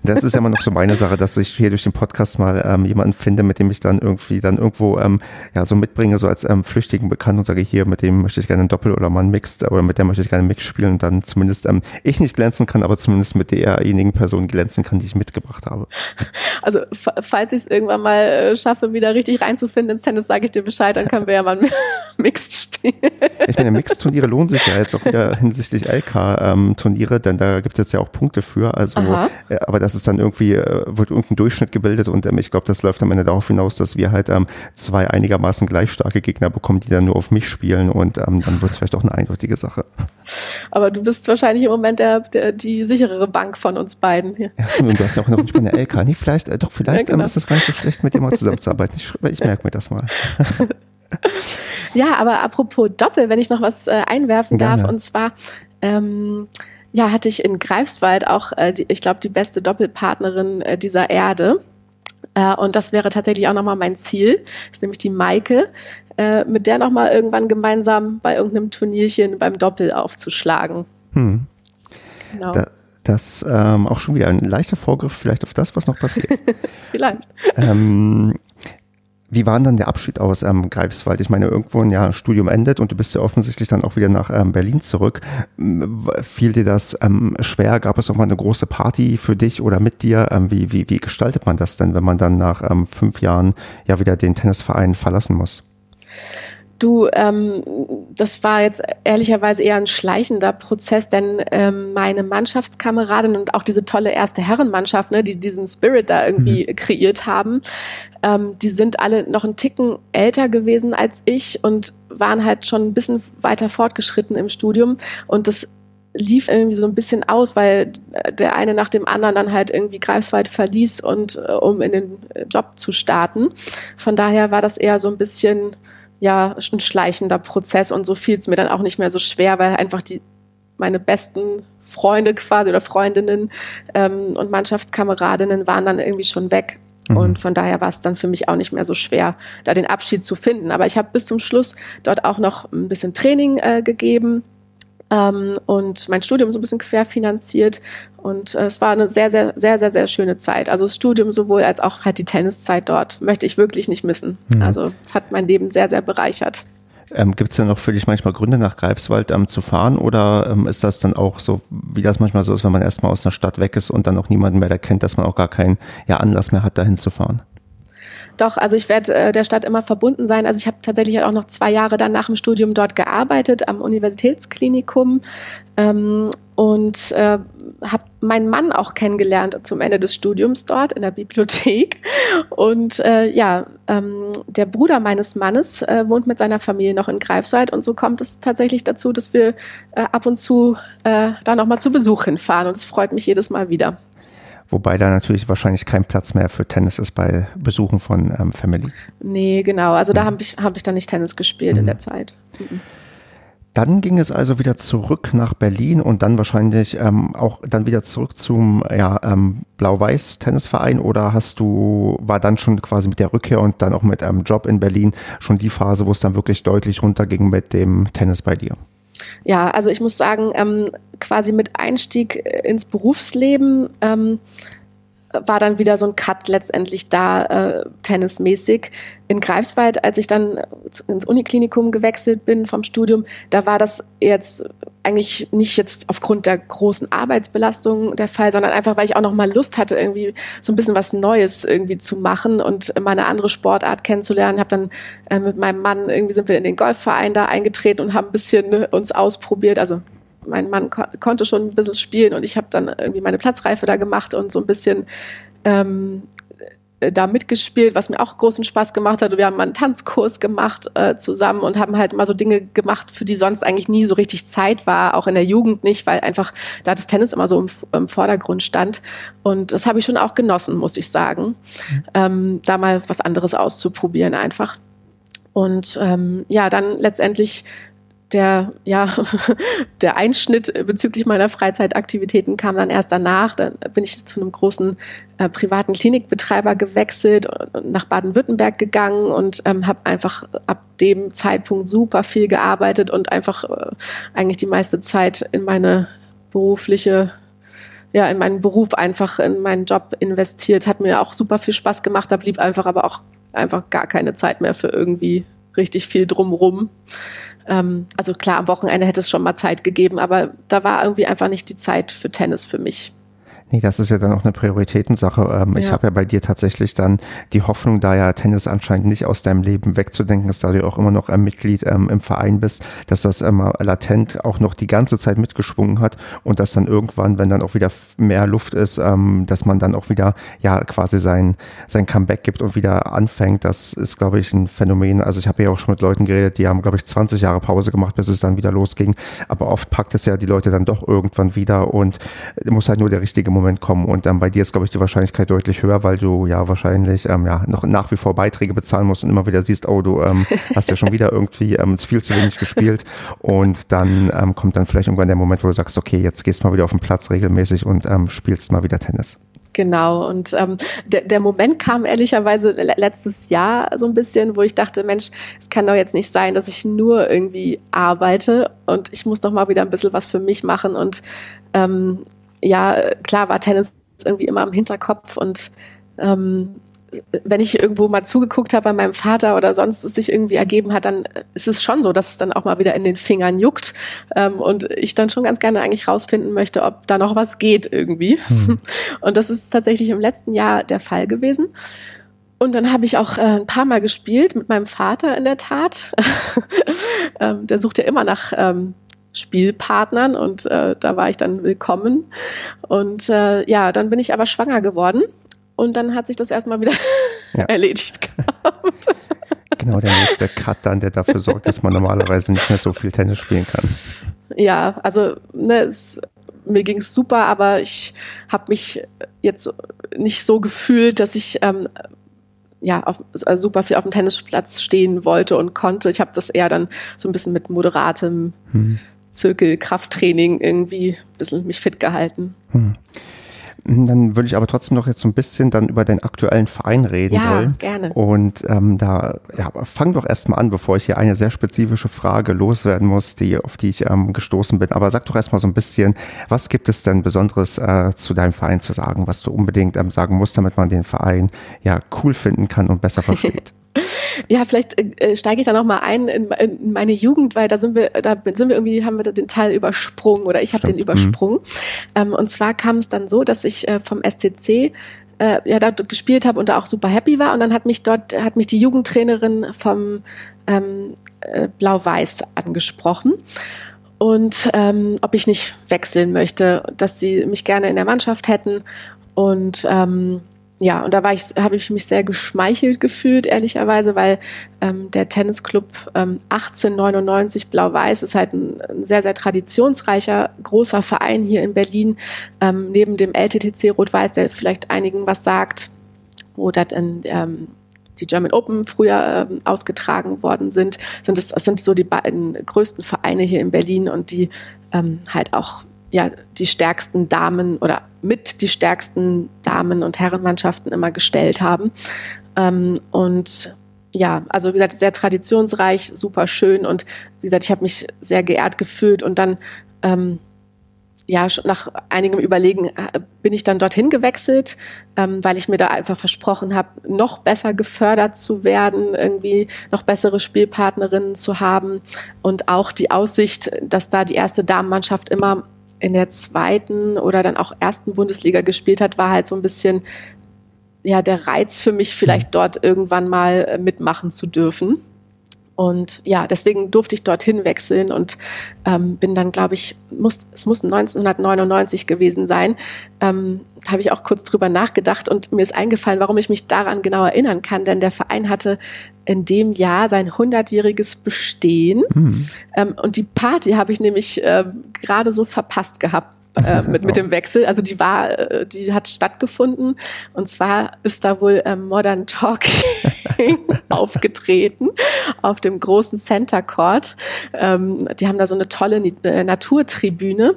Das ist ja immer noch so meine Sache, dass ich hier durch den Podcast mal ähm, jemanden finde, mit dem ich dann irgendwie dann irgendwo ähm, ja so mitbringe, so als ähm, flüchtigen Bekannten und sage, hier, mit dem möchte ich gerne ein Doppel oder mal ein Mixed oder mit der möchte ich gerne einen Mix spielen und dann zumindest ähm, ich nicht glänzen kann, aber zumindest mit derjenigen Person glänzen kann, die ich mitgebracht habe. Also falls ich es irgendwann mal äh, schaffe, wieder richtig reinzufinden ins Tennis, sage ich dir Bescheid, dann können wir ja mal Mixed spielen. Ich meine, Mixed-Turniere lohnen sich ja jetzt auch wieder hinsichtlich LK-Turniere, ähm, denn da gibt es jetzt ja auch Punkte für. Also, äh, aber das ist dann irgendwie, äh, wird irgendein Durchschnitt gebildet und ähm, ich glaube, das läuft am Ende darauf hinaus, dass wir halt ähm, zwei einigermaßen gleich starke Gegner bekommen, die dann nur auf mich spielen und ähm, dann wird es vielleicht auch eine eindeutige Sache. Aber du bist wahrscheinlich im Moment der, der die sicherere Bank von uns beiden hier. Ja, und du hast ja auch noch nicht eine LK. Nee, vielleicht, äh, doch, vielleicht ja, genau. ist das gar nicht so schlecht, mit dir mal zusammenzuarbeiten. Ich, ich merke mir das mal. ja, aber apropos Doppel, wenn ich noch was äh, einwerfen Gerne. darf, und zwar ähm, ja, hatte ich in Greifswald auch, äh, die, ich glaube, die beste Doppelpartnerin äh, dieser Erde. Äh, und das wäre tatsächlich auch nochmal mein Ziel. Das ist nämlich die Maike, äh, mit der nochmal irgendwann gemeinsam bei irgendeinem Turnierchen beim Doppel aufzuschlagen. Hm. Genau. Da, das ähm, auch schon wieder ein leichter Vorgriff vielleicht auf das, was noch passiert. vielleicht. Ähm, wie war denn dann der Abschied aus ähm, Greifswald? Ich meine, irgendwo ein Jahr Studium endet und du bist ja offensichtlich dann auch wieder nach ähm, Berlin zurück. Fiel dir das ähm, schwer? Gab es auch mal eine große Party für dich oder mit dir? Ähm, wie, wie, wie gestaltet man das denn, wenn man dann nach ähm, fünf Jahren ja wieder den Tennisverein verlassen muss? Du, ähm, das war jetzt ehrlicherweise eher ein schleichender Prozess, denn ähm, meine Mannschaftskameradin und auch diese tolle erste Herrenmannschaft, ne, die diesen Spirit da irgendwie mhm. kreiert haben, ähm, die sind alle noch einen Ticken älter gewesen als ich und waren halt schon ein bisschen weiter fortgeschritten im Studium und das lief irgendwie so ein bisschen aus, weil der eine nach dem anderen dann halt irgendwie Greifswald verließ und äh, um in den Job zu starten. Von daher war das eher so ein bisschen ja ein schleichender Prozess und so fiel es mir dann auch nicht mehr so schwer, weil einfach die meine besten Freunde quasi oder Freundinnen ähm, und Mannschaftskameradinnen waren dann irgendwie schon weg. Mhm. Und von daher war es dann für mich auch nicht mehr so schwer, da den Abschied zu finden. Aber ich habe bis zum Schluss dort auch noch ein bisschen Training äh, gegeben ähm, und mein Studium so ein bisschen querfinanziert. Und äh, es war eine sehr, sehr, sehr, sehr, sehr schöne Zeit. Also das Studium sowohl als auch halt die Tenniszeit dort möchte ich wirklich nicht missen. Mhm. Also es hat mein Leben sehr, sehr bereichert. Ähm, Gibt es denn noch für dich manchmal Gründe, nach Greifswald ähm, zu fahren oder ähm, ist das dann auch so, wie das manchmal so ist, wenn man erstmal aus einer Stadt weg ist und dann auch niemanden mehr da kennt, dass man auch gar keinen ja, Anlass mehr hat, dahin zu fahren? doch, also ich werde äh, der Stadt immer verbunden sein. Also ich habe tatsächlich auch noch zwei Jahre dann nach dem Studium dort gearbeitet am Universitätsklinikum ähm, und äh, habe meinen Mann auch kennengelernt zum Ende des Studiums dort in der Bibliothek. Und äh, ja, ähm, der Bruder meines Mannes äh, wohnt mit seiner Familie noch in Greifswald und so kommt es tatsächlich dazu, dass wir äh, ab und zu äh, da nochmal zu Besuch hinfahren und es freut mich jedes Mal wieder. Wobei da natürlich wahrscheinlich kein Platz mehr für Tennis ist bei Besuchen von ähm, Family. Nee, genau. Also da mhm. habe ich, hab ich dann nicht Tennis gespielt mhm. in der Zeit. Mhm. Dann ging es also wieder zurück nach Berlin und dann wahrscheinlich ähm, auch dann wieder zurück zum ja, ähm, Blau-Weiß-Tennisverein oder hast du, war dann schon quasi mit der Rückkehr und dann auch mit einem Job in Berlin schon die Phase, wo es dann wirklich deutlich runterging mit dem Tennis bei dir? Ja, also ich muss sagen, ähm, quasi mit Einstieg ins Berufsleben ähm, war dann wieder so ein Cut letztendlich da, äh, tennismäßig. In Greifswald, als ich dann ins Uniklinikum gewechselt bin vom Studium, da war das jetzt eigentlich nicht jetzt aufgrund der großen Arbeitsbelastung der Fall, sondern einfach, weil ich auch noch mal Lust hatte, irgendwie so ein bisschen was Neues irgendwie zu machen und mal eine andere Sportart kennenzulernen. Habe dann äh, mit meinem Mann irgendwie sind wir in den Golfverein da eingetreten und haben ein bisschen ne, uns ausprobiert, also mein Mann ko konnte schon ein bisschen spielen und ich habe dann irgendwie meine Platzreife da gemacht und so ein bisschen ähm, da mitgespielt, was mir auch großen Spaß gemacht hat. Wir haben mal einen Tanzkurs gemacht äh, zusammen und haben halt mal so Dinge gemacht, für die sonst eigentlich nie so richtig Zeit war, auch in der Jugend nicht, weil einfach da das Tennis immer so im, im Vordergrund stand. Und das habe ich schon auch genossen, muss ich sagen, mhm. ähm, da mal was anderes auszuprobieren einfach. Und ähm, ja, dann letztendlich der, ja, der Einschnitt bezüglich meiner Freizeitaktivitäten kam dann erst danach. Dann bin ich zu einem großen äh, privaten Klinikbetreiber gewechselt und nach Baden-Württemberg gegangen und ähm, habe einfach ab dem Zeitpunkt super viel gearbeitet und einfach äh, eigentlich die meiste Zeit in meine berufliche ja, in meinen Beruf einfach, in meinen Job investiert, hat mir auch super viel Spaß gemacht. Da blieb einfach aber auch einfach gar keine Zeit mehr für irgendwie richtig viel drumrum. Ähm, also klar, am Wochenende hätte es schon mal Zeit gegeben, aber da war irgendwie einfach nicht die Zeit für Tennis für mich. Nee, das ist ja dann auch eine Prioritätensache. Ähm, ja. Ich habe ja bei dir tatsächlich dann die Hoffnung, da ja Tennis anscheinend nicht aus deinem Leben wegzudenken ist, da du auch immer noch ein Mitglied ähm, im Verein bist, dass das immer latent auch noch die ganze Zeit mitgeschwungen hat und dass dann irgendwann, wenn dann auch wieder mehr Luft ist, ähm, dass man dann auch wieder ja quasi sein, sein Comeback gibt und wieder anfängt. Das ist, glaube ich, ein Phänomen. Also ich habe ja auch schon mit Leuten geredet, die haben, glaube ich, 20 Jahre Pause gemacht, bis es dann wieder losging. Aber oft packt es ja die Leute dann doch irgendwann wieder und muss halt nur der richtige Moment Moment kommen. Und ähm, bei dir ist, glaube ich, die Wahrscheinlichkeit deutlich höher, weil du ja wahrscheinlich ähm, ja noch nach wie vor Beiträge bezahlen musst und immer wieder siehst, oh, du ähm, hast ja schon wieder irgendwie ähm, viel zu wenig gespielt. Und dann ähm, kommt dann vielleicht irgendwann der Moment, wo du sagst, okay, jetzt gehst du mal wieder auf den Platz regelmäßig und ähm, spielst mal wieder Tennis. Genau, und ähm, der, der Moment kam ehrlicherweise letztes Jahr so ein bisschen, wo ich dachte, Mensch, es kann doch jetzt nicht sein, dass ich nur irgendwie arbeite und ich muss doch mal wieder ein bisschen was für mich machen. Und ähm, ja, klar war Tennis irgendwie immer im Hinterkopf und ähm, wenn ich irgendwo mal zugeguckt habe bei meinem Vater oder sonst es sich irgendwie ergeben hat, dann ist es schon so, dass es dann auch mal wieder in den Fingern juckt ähm, und ich dann schon ganz gerne eigentlich rausfinden möchte, ob da noch was geht irgendwie. Hm. Und das ist tatsächlich im letzten Jahr der Fall gewesen. Und dann habe ich auch äh, ein paar Mal gespielt mit meinem Vater in der Tat. ähm, der sucht ja immer nach ähm, Spielpartnern und äh, da war ich dann willkommen. Und äh, ja, dann bin ich aber schwanger geworden und dann hat sich das erstmal wieder ja. erledigt gehabt. Genau, der nächste Cut dann, der dafür sorgt, dass man normalerweise nicht mehr so viel Tennis spielen kann. Ja, also ne, es, mir ging es super, aber ich habe mich jetzt nicht so gefühlt, dass ich ähm, ja, auf, also super viel auf dem Tennisplatz stehen wollte und konnte. Ich habe das eher dann so ein bisschen mit moderatem hm. Zirkel, Krafttraining irgendwie ein bisschen mich fit gehalten. Hm. Dann würde ich aber trotzdem noch jetzt so ein bisschen dann über deinen aktuellen Verein reden ja, wollen. gerne. Und ähm, da ja, fang doch erstmal an, bevor ich hier eine sehr spezifische Frage loswerden muss, die, auf die ich ähm, gestoßen bin. Aber sag doch erstmal so ein bisschen, was gibt es denn Besonderes äh, zu deinem Verein zu sagen, was du unbedingt ähm, sagen musst, damit man den Verein ja cool finden kann und besser versteht? Ja, vielleicht äh, steige ich da noch mal ein in, in, meine Jugend, weil da sind wir, da sind wir irgendwie, haben wir den Teil übersprungen oder ich habe den übersprungen. Mhm. Ähm, und zwar kam es dann so, dass ich äh, vom SCC äh, ja dort gespielt habe und da auch super happy war. Und dann hat mich dort, hat mich die Jugendtrainerin vom ähm, äh, Blau-Weiß angesprochen und ähm, ob ich nicht wechseln möchte, dass sie mich gerne in der Mannschaft hätten. Und ähm, ja, und da ich, habe ich mich sehr geschmeichelt gefühlt, ehrlicherweise, weil ähm, der Tennisclub ähm, 1899 Blau-Weiß ist halt ein, ein, sehr, sehr traditionsreicher, großer Verein hier in Berlin, ähm, neben dem LTTC Rot-Weiß, der vielleicht einigen was sagt, wo dann ähm, die German Open früher ähm, ausgetragen worden sind, sind es das sind so die beiden größten Vereine hier in Berlin und die ähm, halt auch ja die stärksten Damen oder mit die stärksten Damen- und Herrenmannschaften immer gestellt haben. Ähm, und ja, also wie gesagt, sehr traditionsreich, super schön und wie gesagt, ich habe mich sehr geehrt gefühlt und dann ähm, ja, nach einigem Überlegen äh, bin ich dann dorthin gewechselt, ähm, weil ich mir da einfach versprochen habe, noch besser gefördert zu werden, irgendwie noch bessere Spielpartnerinnen zu haben und auch die Aussicht, dass da die erste Damenmannschaft immer in der zweiten oder dann auch ersten Bundesliga gespielt hat, war halt so ein bisschen ja der Reiz für mich, vielleicht mhm. dort irgendwann mal äh, mitmachen zu dürfen. Und ja, deswegen durfte ich dorthin wechseln und ähm, bin dann, glaube ich, muss, es muss 1999 gewesen sein, ähm, habe ich auch kurz drüber nachgedacht und mir ist eingefallen, warum ich mich daran genau erinnern kann, denn der Verein hatte in dem Jahr sein 100-jähriges Bestehen mhm. ähm, und die Party habe ich nämlich äh, gerade so verpasst gehabt äh, mit, mit dem Wechsel. Also die war, äh, die hat stattgefunden und zwar ist da wohl ähm, Modern Talking aufgetreten auf dem großen Center Court. Ähm, die haben da so eine tolle äh, Naturtribüne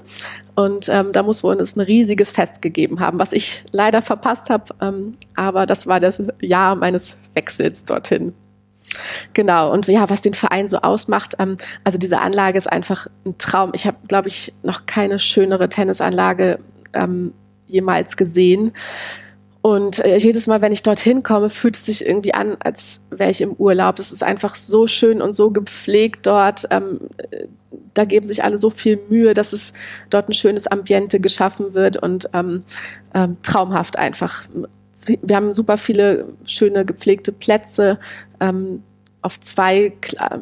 und ähm, da muss wohl es ein riesiges Fest gegeben haben, was ich leider verpasst habe. Ähm, aber das war das Jahr meines Wechsels dorthin. Genau, und ja, was den Verein so ausmacht, ähm, also diese Anlage ist einfach ein Traum. Ich habe, glaube ich, noch keine schönere Tennisanlage ähm, jemals gesehen. Und äh, jedes Mal, wenn ich dorthin komme, fühlt es sich irgendwie an, als wäre ich im Urlaub. Das ist einfach so schön und so gepflegt dort. Ähm, da geben sich alle so viel Mühe, dass es dort ein schönes Ambiente geschaffen wird und ähm, ähm, traumhaft einfach wir haben super viele schöne gepflegte Plätze ähm, auf zwei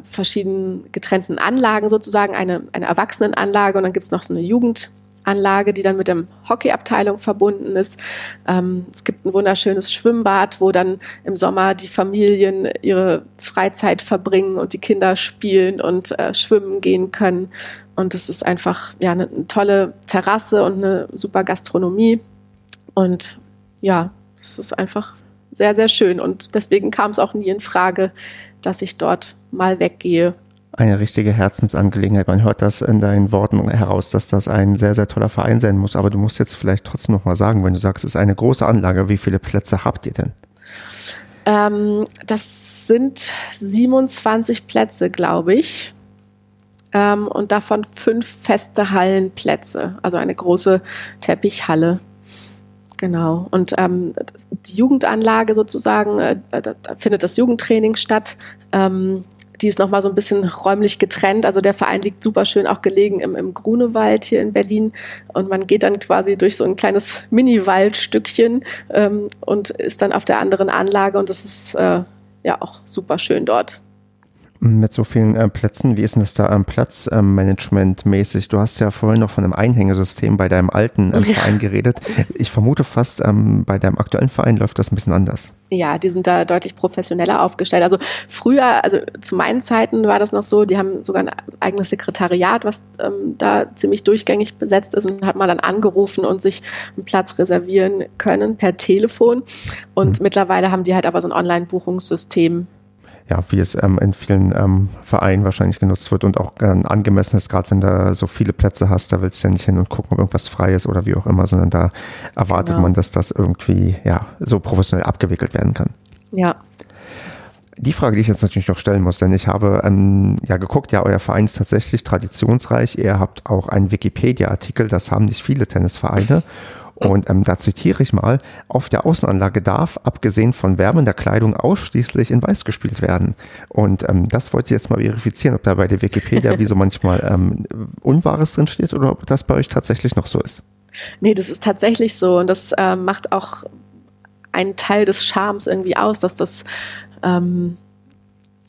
verschiedenen getrennten Anlagen sozusagen, eine, eine Erwachsenenanlage und dann gibt es noch so eine Jugendanlage, die dann mit der Hockeyabteilung verbunden ist. Ähm, es gibt ein wunderschönes Schwimmbad, wo dann im Sommer die Familien ihre Freizeit verbringen und die Kinder spielen und äh, schwimmen gehen können. Und es ist einfach ja, eine, eine tolle Terrasse und eine super Gastronomie. Und ja, es ist einfach sehr, sehr schön. Und deswegen kam es auch nie in Frage, dass ich dort mal weggehe. Eine richtige Herzensangelegenheit. Man hört das in deinen Worten heraus, dass das ein sehr, sehr toller Verein sein muss. Aber du musst jetzt vielleicht trotzdem noch mal sagen, wenn du sagst, es ist eine große Anlage, wie viele Plätze habt ihr denn? Ähm, das sind 27 Plätze, glaube ich. Ähm, und davon fünf feste Hallenplätze, also eine große Teppichhalle. Genau. Und ähm, die Jugendanlage sozusagen, äh, da, findet das Jugendtraining statt. Ähm, die ist nochmal so ein bisschen räumlich getrennt. Also der Verein liegt super schön auch gelegen im, im Grunewald hier in Berlin. Und man geht dann quasi durch so ein kleines Mini-Waldstückchen ähm, und ist dann auf der anderen Anlage. Und das ist äh, ja auch super schön dort mit so vielen äh, Plätzen. Wie ist denn das da am Platzmanagement ähm, mäßig? Du hast ja vorhin noch von einem Einhängesystem bei deinem alten ja. Verein geredet. Ich vermute fast, ähm, bei deinem aktuellen Verein läuft das ein bisschen anders. Ja, die sind da deutlich professioneller aufgestellt. Also früher, also zu meinen Zeiten war das noch so, die haben sogar ein eigenes Sekretariat, was ähm, da ziemlich durchgängig besetzt ist und hat man dann angerufen und sich einen Platz reservieren können per Telefon. Und hm. mittlerweile haben die halt aber so ein Online-Buchungssystem ja, wie es ähm, in vielen ähm, Vereinen wahrscheinlich genutzt wird und auch äh, angemessen ist, gerade wenn du so viele Plätze hast, da willst du ja nicht hin und gucken, ob irgendwas frei ist oder wie auch immer, sondern da erwartet genau. man, dass das irgendwie ja so professionell abgewickelt werden kann. Ja. Die Frage, die ich jetzt natürlich noch stellen muss, denn ich habe ähm, ja geguckt, ja, euer Verein ist tatsächlich traditionsreich. Ihr habt auch einen Wikipedia-Artikel, das haben nicht viele Tennisvereine. Und ähm, da zitiere ich mal, auf der Außenanlage darf, abgesehen von wärmender Kleidung, ausschließlich in Weiß gespielt werden. Und ähm, das wollte ich jetzt mal verifizieren, ob da bei der Wikipedia wie so manchmal ähm, Unwahres drin steht oder ob das bei euch tatsächlich noch so ist. Nee, das ist tatsächlich so und das äh, macht auch ein Teil des Charmes irgendwie aus, dass das ähm,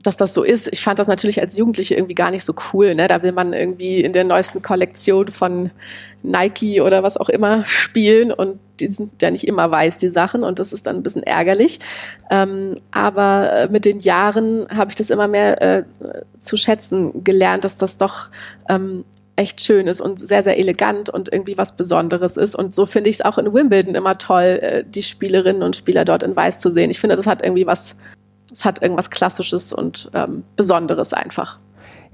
dass das so ist. Ich fand das natürlich als Jugendliche irgendwie gar nicht so cool. Ne? Da will man irgendwie in der neuesten Kollektion von Nike oder was auch immer spielen und die sind ja nicht immer weiß, die Sachen, und das ist dann ein bisschen ärgerlich. Ähm, aber äh, mit den Jahren habe ich das immer mehr äh, zu schätzen gelernt, dass das doch ähm, echt schön ist und sehr, sehr elegant und irgendwie was Besonderes ist. Und so finde ich es auch in Wimbledon immer toll, äh, die Spielerinnen und Spieler dort in Weiß zu sehen. Ich finde, das hat irgendwie was es hat irgendwas Klassisches und ähm, Besonderes einfach.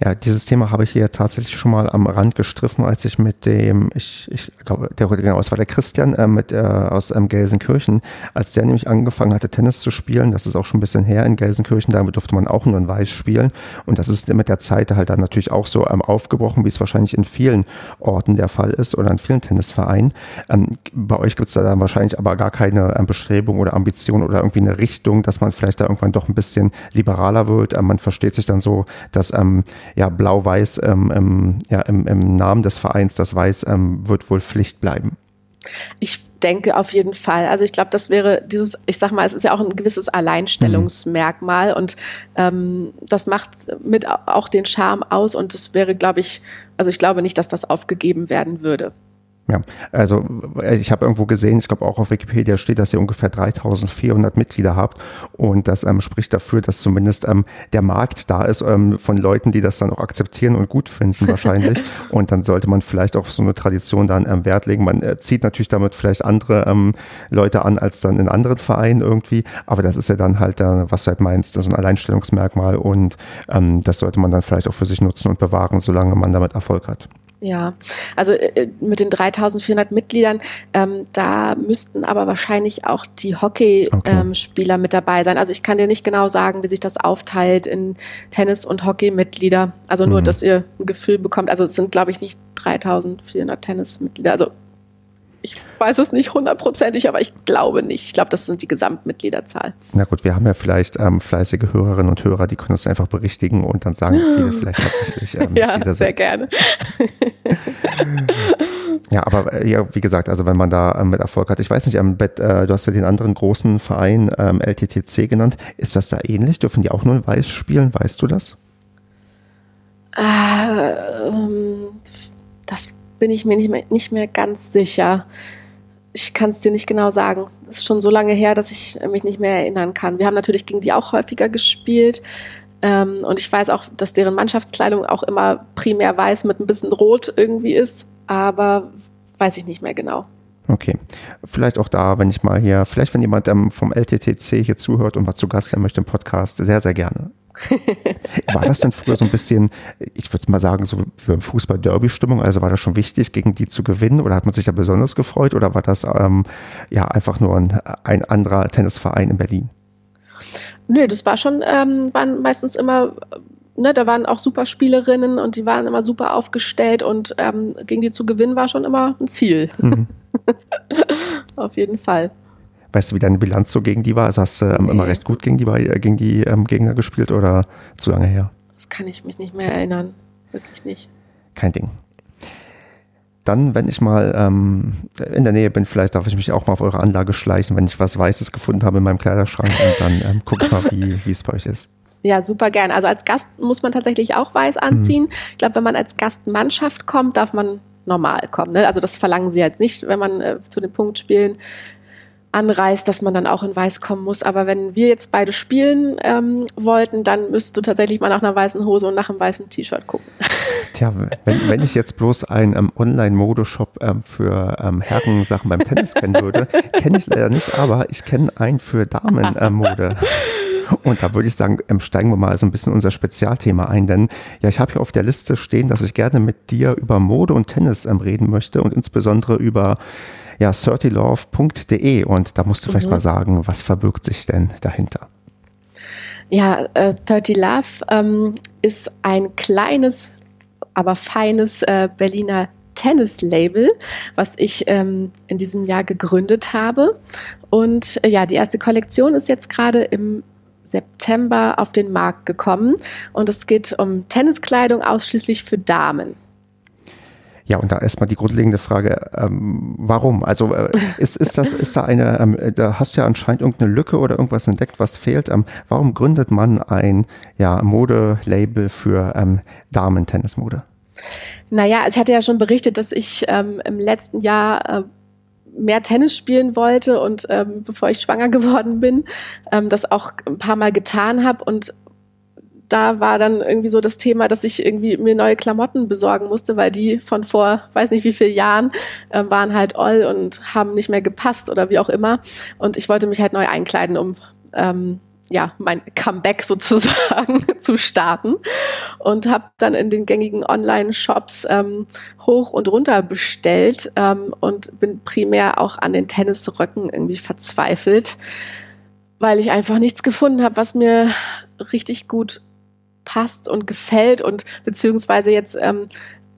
Ja, dieses Thema habe ich hier tatsächlich schon mal am Rand gestriffen, als ich mit dem, ich, ich glaube, der genau, es war der Christian äh, mit, äh, aus ähm, Gelsenkirchen, als der nämlich angefangen hatte, Tennis zu spielen, das ist auch schon ein bisschen her in Gelsenkirchen, damit durfte man auch nur in Weiß spielen und das ist mit der Zeit halt dann natürlich auch so ähm, aufgebrochen, wie es wahrscheinlich in vielen Orten der Fall ist oder in vielen Tennisvereinen. Ähm, bei euch gibt es da dann wahrscheinlich aber gar keine ähm, Bestrebung oder Ambition oder irgendwie eine Richtung, dass man vielleicht da irgendwann doch ein bisschen liberaler wird. Ähm, man versteht sich dann so, dass ähm, ja, blau-weiß ähm, ähm, ja, im, im, Namen des Vereins, das Weiß ähm, wird wohl Pflicht bleiben. Ich denke auf jeden Fall. Also ich glaube, das wäre dieses, ich sag mal, es ist ja auch ein gewisses Alleinstellungsmerkmal mhm. und ähm, das macht mit auch den Charme aus und das wäre, glaube ich, also ich glaube nicht, dass das aufgegeben werden würde. Ja, also äh, ich habe irgendwo gesehen, ich glaube auch auf Wikipedia steht, dass ihr ungefähr 3400 Mitglieder habt und das ähm, spricht dafür, dass zumindest ähm, der Markt da ist ähm, von Leuten, die das dann auch akzeptieren und gut finden wahrscheinlich und dann sollte man vielleicht auch so eine Tradition dann ähm, Wert legen. Man äh, zieht natürlich damit vielleicht andere ähm, Leute an als dann in anderen Vereinen irgendwie, aber das ist ja dann halt, äh, was du halt meinst, so ein Alleinstellungsmerkmal und ähm, das sollte man dann vielleicht auch für sich nutzen und bewahren, solange man damit Erfolg hat. Ja, also äh, mit den 3400 Mitgliedern, ähm, da müssten aber wahrscheinlich auch die Hockeyspieler okay. ähm, mit dabei sein. Also ich kann dir nicht genau sagen, wie sich das aufteilt in Tennis- und Hockey-Mitglieder. Also nur, mhm. dass ihr ein Gefühl bekommt. Also es sind, glaube ich, nicht 3400 Tennismitglieder. Also ich weiß es nicht hundertprozentig, aber ich glaube nicht. Ich glaube, das sind die Gesamtmitgliederzahl. Na gut, wir haben ja vielleicht ähm, fleißige Hörerinnen und Hörer, die können uns einfach berichtigen und dann sagen viele vielleicht tatsächlich. Ähm, ja, sehr gerne. ja, aber äh, ja, wie gesagt, also wenn man da ähm, mit Erfolg hat, ich weiß nicht, ähm, Bet, äh, du hast ja den anderen großen Verein ähm, LTTC genannt. Ist das da ähnlich? Dürfen die auch nur in Weiß spielen? Weißt du das? Äh, das bin ich mir nicht mehr, nicht mehr ganz sicher. Ich kann es dir nicht genau sagen. Es ist schon so lange her, dass ich mich nicht mehr erinnern kann. Wir haben natürlich gegen die auch häufiger gespielt. Ähm, und ich weiß auch, dass deren Mannschaftskleidung auch immer primär weiß mit ein bisschen rot irgendwie ist. Aber weiß ich nicht mehr genau. Okay. Vielleicht auch da, wenn ich mal hier, vielleicht wenn jemand ähm, vom LTTC hier zuhört und mal zu Gast sein möchte im Podcast, sehr, sehr gerne. War das denn früher so ein bisschen, ich würde mal sagen, so für Fußball-Derby-Stimmung? Also war das schon wichtig, gegen die zu gewinnen oder hat man sich da besonders gefreut oder war das ähm, ja einfach nur ein, ein anderer Tennisverein in Berlin? Nö, das war schon, ähm, waren meistens immer, ne, da waren auch super Spielerinnen und die waren immer super aufgestellt und ähm, gegen die zu gewinnen war schon immer ein Ziel. Mhm. Auf jeden Fall. Weißt du, wie deine Bilanz so gegen die war? Also hast du ähm, nee. immer recht gut gegen die, äh, gegen die ähm, Gegner gespielt oder zu lange her? Das kann ich mich nicht mehr erinnern. Wirklich nicht. Kein Ding. Dann, wenn ich mal ähm, in der Nähe bin, vielleicht darf ich mich auch mal auf eure Anlage schleichen, wenn ich was Weißes gefunden habe in meinem Kleiderschrank und dann ähm, gucke ich mal, wie es bei euch ist. Ja, super gern. Also als Gast muss man tatsächlich auch weiß anziehen. Mhm. Ich glaube, wenn man als Gastmannschaft kommt, darf man normal kommen. Ne? Also das verlangen sie halt nicht, wenn man äh, zu den Punktspielen anreißt, dass man dann auch in Weiß kommen muss. Aber wenn wir jetzt beide spielen ähm, wollten, dann müsstest du tatsächlich mal nach einer weißen Hose und nach einem weißen T-Shirt gucken. Tja, wenn, wenn ich jetzt bloß einen ähm, Online-Modeshop ähm, für ähm, Herrensachen beim Tennis kennen würde, kenne ich leider nicht, aber ich kenne einen für Damenmode. Und da würde ich sagen, ähm, steigen wir mal so ein bisschen unser Spezialthema ein, denn ja, ich habe hier auf der Liste stehen, dass ich gerne mit dir über Mode und Tennis ähm, reden möchte und insbesondere über ja, 30love.de und da musst du mhm. vielleicht mal sagen, was verbirgt sich denn dahinter? Ja, äh, 30 Love ähm, ist ein kleines, aber feines äh, Berliner Tennis-Label, was ich ähm, in diesem Jahr gegründet habe. Und äh, ja, die erste Kollektion ist jetzt gerade im September auf den Markt gekommen und es geht um Tenniskleidung ausschließlich für Damen. Ja, und da erstmal die grundlegende Frage, ähm, warum? Also äh, ist, ist das, ist da eine, ähm, da hast du ja anscheinend irgendeine Lücke oder irgendwas entdeckt, was fehlt. Ähm, warum gründet man ein ja, Modelabel für ähm, Damen-Tennismode? Naja, ich hatte ja schon berichtet, dass ich ähm, im letzten Jahr äh, mehr Tennis spielen wollte und ähm, bevor ich schwanger geworden bin, ähm, das auch ein paar Mal getan habe und da war dann irgendwie so das Thema, dass ich irgendwie mir neue Klamotten besorgen musste, weil die von vor, weiß nicht wie vielen Jahren, äh, waren halt all und haben nicht mehr gepasst oder wie auch immer. Und ich wollte mich halt neu einkleiden, um ähm, ja, mein Comeback sozusagen zu starten. Und habe dann in den gängigen Online-Shops ähm, hoch und runter bestellt ähm, und bin primär auch an den Tennisröcken irgendwie verzweifelt, weil ich einfach nichts gefunden habe, was mir richtig gut passt und gefällt. Und beziehungsweise jetzt ähm,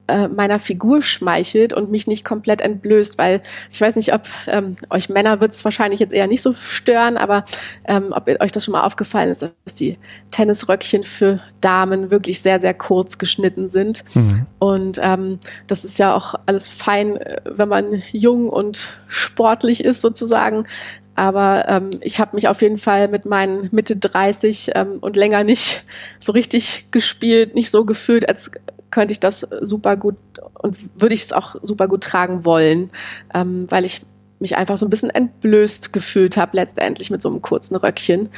äh, meiner Figur schmeichelt und mich nicht komplett entblößt, weil ich weiß nicht, ob ähm, euch Männer wird es wahrscheinlich jetzt eher nicht so stören, aber ähm, ob euch das schon mal aufgefallen ist, dass die Tennisröckchen für Damen wirklich sehr, sehr kurz geschnitten sind. Mhm. Und ähm, das ist ja auch alles fein, äh, wenn man jung und sportlich ist sozusagen. Aber ähm, ich habe mich auf jeden Fall mit meinen Mitte 30 ähm, und länger nicht so richtig gespielt, nicht so gefühlt, als könnte ich das super gut und würde ich es auch super gut tragen wollen, ähm, weil ich mich einfach so ein bisschen entblößt gefühlt habe, letztendlich mit so einem kurzen Röckchen.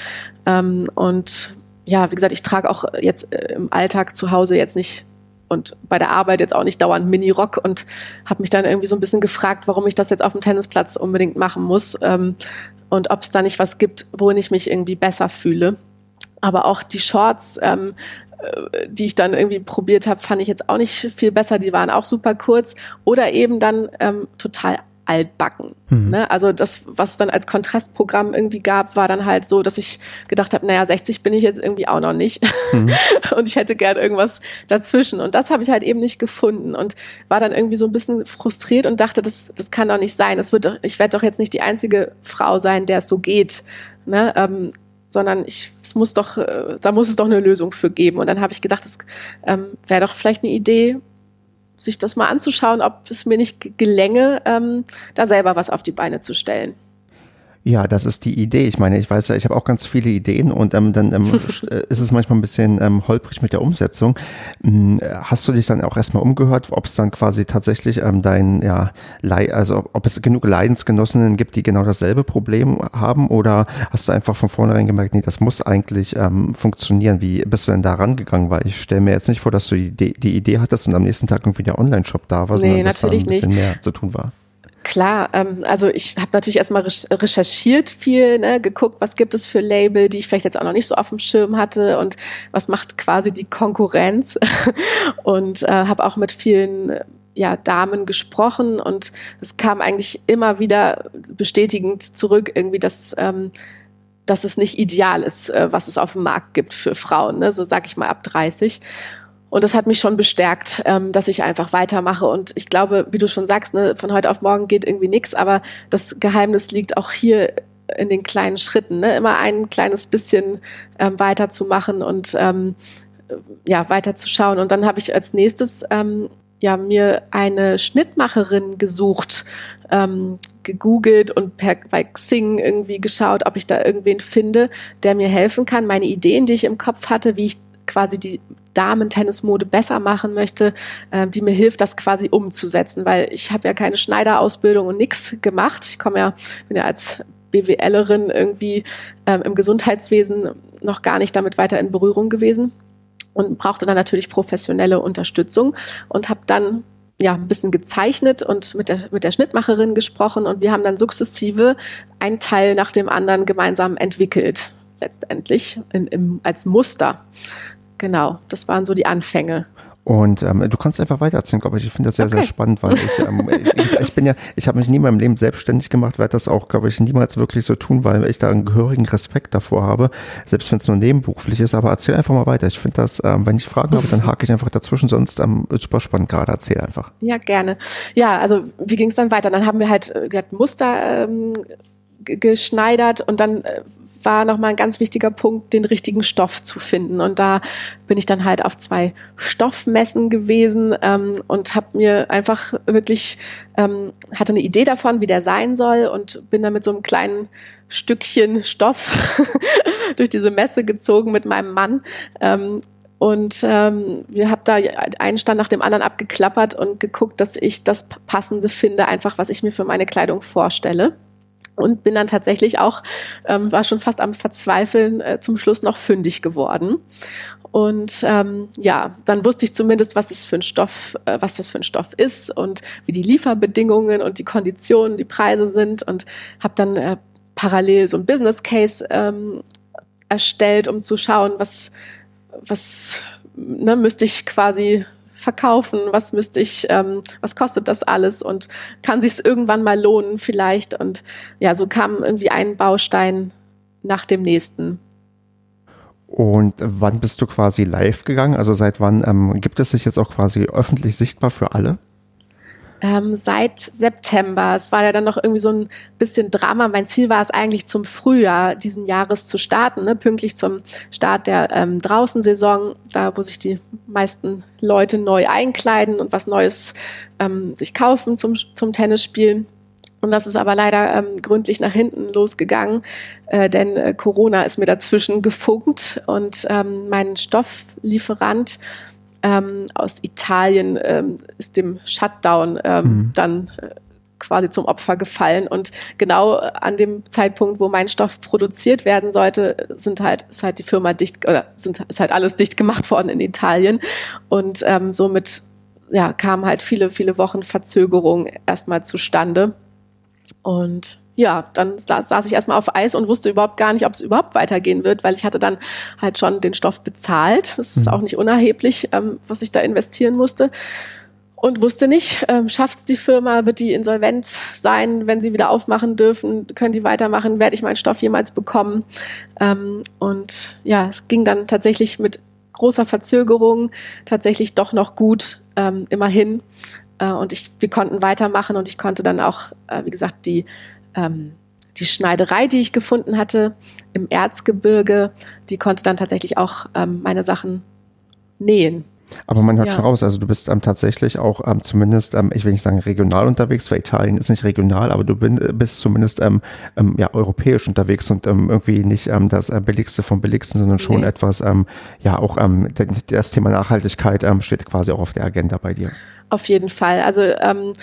Ähm, und ja, wie gesagt, ich trage auch jetzt äh, im Alltag zu Hause jetzt nicht und bei der Arbeit jetzt auch nicht dauernd Mini-Rock und habe mich dann irgendwie so ein bisschen gefragt, warum ich das jetzt auf dem Tennisplatz unbedingt machen muss ähm, und ob es da nicht was gibt, wohin ich mich irgendwie besser fühle. Aber auch die Shorts ähm, äh, die ich dann irgendwie probiert habe, fand ich jetzt auch nicht viel besser. Die waren auch super kurz oder eben dann ähm, total altbacken. Mhm. Ne? Also das, was es dann als Kontrastprogramm irgendwie gab, war dann halt so, dass ich gedacht habe, naja, 60 bin ich jetzt irgendwie auch noch nicht. Mhm. und ich hätte gern irgendwas dazwischen. Und das habe ich halt eben nicht gefunden und war dann irgendwie so ein bisschen frustriert und dachte, das, das kann doch nicht sein. Das wird doch, ich werde doch jetzt nicht die einzige Frau sein, der es so geht. Ne? Ähm, sondern ich, es muss doch, äh, da muss es doch eine Lösung für geben. Und dann habe ich gedacht, es ähm, wäre doch vielleicht eine Idee, sich das mal anzuschauen, ob es mir nicht gelänge, ähm, da selber was auf die Beine zu stellen. Ja, das ist die Idee. Ich meine, ich weiß ja, ich habe auch ganz viele Ideen und ähm, dann ähm, äh, ist es manchmal ein bisschen ähm, holprig mit der Umsetzung. Hm, hast du dich dann auch erstmal umgehört, ob es dann quasi tatsächlich ähm, dein, ja, also ob es genug Leidensgenossinnen gibt, die genau dasselbe Problem haben oder hast du einfach von vornherein gemerkt, nee, das muss eigentlich ähm, funktionieren. Wie bist du denn da rangegangen? Weil ich stelle mir jetzt nicht vor, dass du die, die Idee hattest und am nächsten Tag irgendwie der Online-Shop da war, nee, sondern dass da ein bisschen nicht. mehr zu tun war. Klar, ähm, also ich habe natürlich erstmal recherchiert viel, ne, geguckt, was gibt es für Label, die ich vielleicht jetzt auch noch nicht so auf dem Schirm hatte und was macht quasi die Konkurrenz und äh, habe auch mit vielen ja, Damen gesprochen und es kam eigentlich immer wieder bestätigend zurück, irgendwie, dass ähm, dass es nicht ideal ist, äh, was es auf dem Markt gibt für Frauen, ne? so sag ich mal ab 30. Und das hat mich schon bestärkt, ähm, dass ich einfach weitermache. Und ich glaube, wie du schon sagst, ne, von heute auf morgen geht irgendwie nichts, aber das Geheimnis liegt auch hier in den kleinen Schritten, ne? immer ein kleines bisschen ähm, weiterzumachen und ähm, ja, weiterzuschauen. Und dann habe ich als nächstes ähm, ja, mir eine Schnittmacherin gesucht, ähm, gegoogelt und per, bei Xing irgendwie geschaut, ob ich da irgendwen finde, der mir helfen kann, meine Ideen, die ich im Kopf hatte, wie ich quasi die Damen-Tennismode besser machen möchte, äh, die mir hilft, das quasi umzusetzen, weil ich habe ja keine Schneiderausbildung und nichts gemacht. Ich komme ja, bin ja als BWLerin irgendwie ähm, im Gesundheitswesen noch gar nicht damit weiter in Berührung gewesen und brauchte dann natürlich professionelle Unterstützung und habe dann ja, ein bisschen gezeichnet und mit der, mit der Schnittmacherin gesprochen und wir haben dann sukzessive einen Teil nach dem anderen gemeinsam entwickelt, letztendlich in, im, als Muster. Genau, das waren so die Anfänge. Und ähm, du kannst einfach weitererzählen, glaube ich. Ich finde das sehr, okay. sehr spannend, weil ich, ähm, ich, ich bin ja, ich habe mich nie in meinem Leben selbstständig gemacht, werde das auch, glaube ich, niemals wirklich so tun, weil ich da einen gehörigen Respekt davor habe, selbst wenn es nur nebenberuflich ist. Aber erzähl einfach mal weiter. Ich finde das, ähm, wenn ich Fragen habe, dann hake ich einfach dazwischen, sonst ähm, super spannend gerade. Erzähl einfach. Ja, gerne. Ja, also wie ging es dann weiter? Dann haben wir halt, äh, Muster ähm, geschneidert und dann äh, war nochmal ein ganz wichtiger Punkt, den richtigen Stoff zu finden. Und da bin ich dann halt auf zwei Stoffmessen gewesen ähm, und habe mir einfach wirklich, ähm, hatte eine Idee davon, wie der sein soll und bin dann mit so einem kleinen Stückchen Stoff durch diese Messe gezogen mit meinem Mann. Ähm, und ähm, wir haben da einen Stand nach dem anderen abgeklappert und geguckt, dass ich das Passende finde, einfach was ich mir für meine Kleidung vorstelle und bin dann tatsächlich auch, ähm, war schon fast am Verzweifeln, äh, zum Schluss noch fündig geworden. Und ähm, ja, dann wusste ich zumindest, was es für ein Stoff, äh, was das für ein Stoff ist und wie die Lieferbedingungen und die Konditionen, die Preise sind und habe dann äh, parallel so ein Business Case ähm, erstellt, um zu schauen, was was ne, müsste ich quasi verkaufen? Was müsste ich, ähm, was kostet das alles? Und kann sich es irgendwann mal lohnen vielleicht? Und ja, so kam irgendwie ein Baustein nach dem nächsten. Und wann bist du quasi live gegangen? Also seit wann ähm, gibt es sich jetzt auch quasi öffentlich sichtbar für alle? Ähm, seit September. Es war ja dann noch irgendwie so ein bisschen Drama. Mein Ziel war es eigentlich zum Frühjahr diesen Jahres zu starten, ne? pünktlich zum Start der ähm, Draußensaison, da wo sich die meisten Leute neu einkleiden und was Neues ähm, sich kaufen zum, zum Tennisspielen. Und das ist aber leider ähm, gründlich nach hinten losgegangen, äh, denn äh, Corona ist mir dazwischen gefunkt und ähm, mein Stofflieferant ähm, aus Italien ähm, ist dem Shutdown ähm, mhm. dann äh, quasi zum Opfer gefallen. Und genau an dem Zeitpunkt, wo mein Stoff produziert werden sollte, sind halt, ist halt die Firma dicht, oder sind, ist halt alles dicht gemacht worden in Italien. Und ähm, somit ja, kamen halt viele, viele Wochen Verzögerung erstmal zustande. Und ja, dann saß ich erstmal auf Eis und wusste überhaupt gar nicht, ob es überhaupt weitergehen wird, weil ich hatte dann halt schon den Stoff bezahlt. Das ist mhm. auch nicht unerheblich, ähm, was ich da investieren musste. Und wusste nicht, ähm, schafft es die Firma, wird die insolvent sein, wenn sie wieder aufmachen dürfen, können die weitermachen, werde ich meinen Stoff jemals bekommen? Ähm, und ja, es ging dann tatsächlich mit großer Verzögerung tatsächlich doch noch gut, ähm, immerhin. Äh, und ich, wir konnten weitermachen und ich konnte dann auch, äh, wie gesagt, die ähm, die Schneiderei, die ich gefunden hatte im Erzgebirge, die konnte dann tatsächlich auch ähm, meine Sachen nähen. Aber man hört ja. schon raus, also du bist ähm, tatsächlich auch ähm, zumindest, ähm, ich will nicht sagen regional unterwegs, weil Italien ist nicht regional, aber du bin, bist zumindest ähm, ähm, ja, europäisch unterwegs und ähm, irgendwie nicht das äh, Billigste vom Billigsten, sondern schon nee. etwas, ja auch das Thema Nachhaltigkeit steht quasi auch auf der Agenda bei dir. Auf jeden Fall. Also ähm,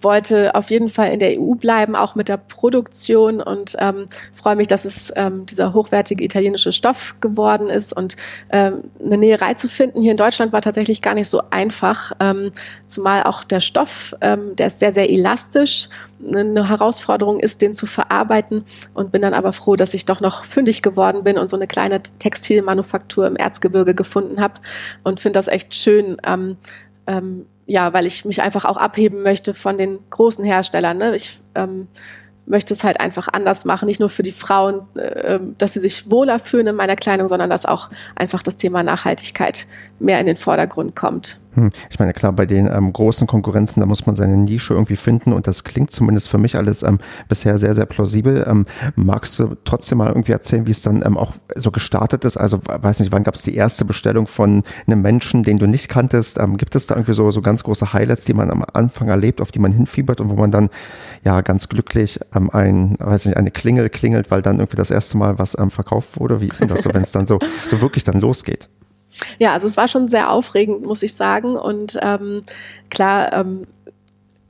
wollte auf jeden Fall in der EU bleiben, auch mit der Produktion und ähm, freue mich, dass es ähm, dieser hochwertige italienische Stoff geworden ist und ähm, eine Näherei zu finden. Hier in Deutschland war tatsächlich gar nicht so einfach, ähm, zumal auch der Stoff, ähm, der ist sehr, sehr elastisch, eine Herausforderung ist, den zu verarbeiten und bin dann aber froh, dass ich doch noch fündig geworden bin und so eine kleine Textilmanufaktur im Erzgebirge gefunden habe und finde das echt schön, ähm, ähm, ja, weil ich mich einfach auch abheben möchte von den großen Herstellern. Ne? Ich ähm, möchte es halt einfach anders machen, nicht nur für die Frauen, äh, ähm, dass sie sich wohler fühlen in meiner Kleidung, sondern dass auch einfach das Thema Nachhaltigkeit mehr in den Vordergrund kommt. Hm. Ich meine, klar, bei den ähm, großen Konkurrenzen, da muss man seine Nische irgendwie finden und das klingt zumindest für mich alles ähm, bisher sehr, sehr plausibel. Ähm, magst du trotzdem mal irgendwie erzählen, wie es dann ähm, auch so gestartet ist? Also, weiß nicht, wann gab es die erste Bestellung von einem Menschen, den du nicht kanntest? Ähm, gibt es da irgendwie so, so ganz große Highlights, die man am Anfang erlebt, auf die man hinfiebert und wo man dann ja ganz glücklich ähm, ein, weiß nicht, eine Klingel klingelt, weil dann irgendwie das erste Mal was verkauft wurde? Wie ist denn das so, wenn es dann so, so wirklich dann losgeht? Ja, also es war schon sehr aufregend, muss ich sagen. Und ähm, klar, ähm,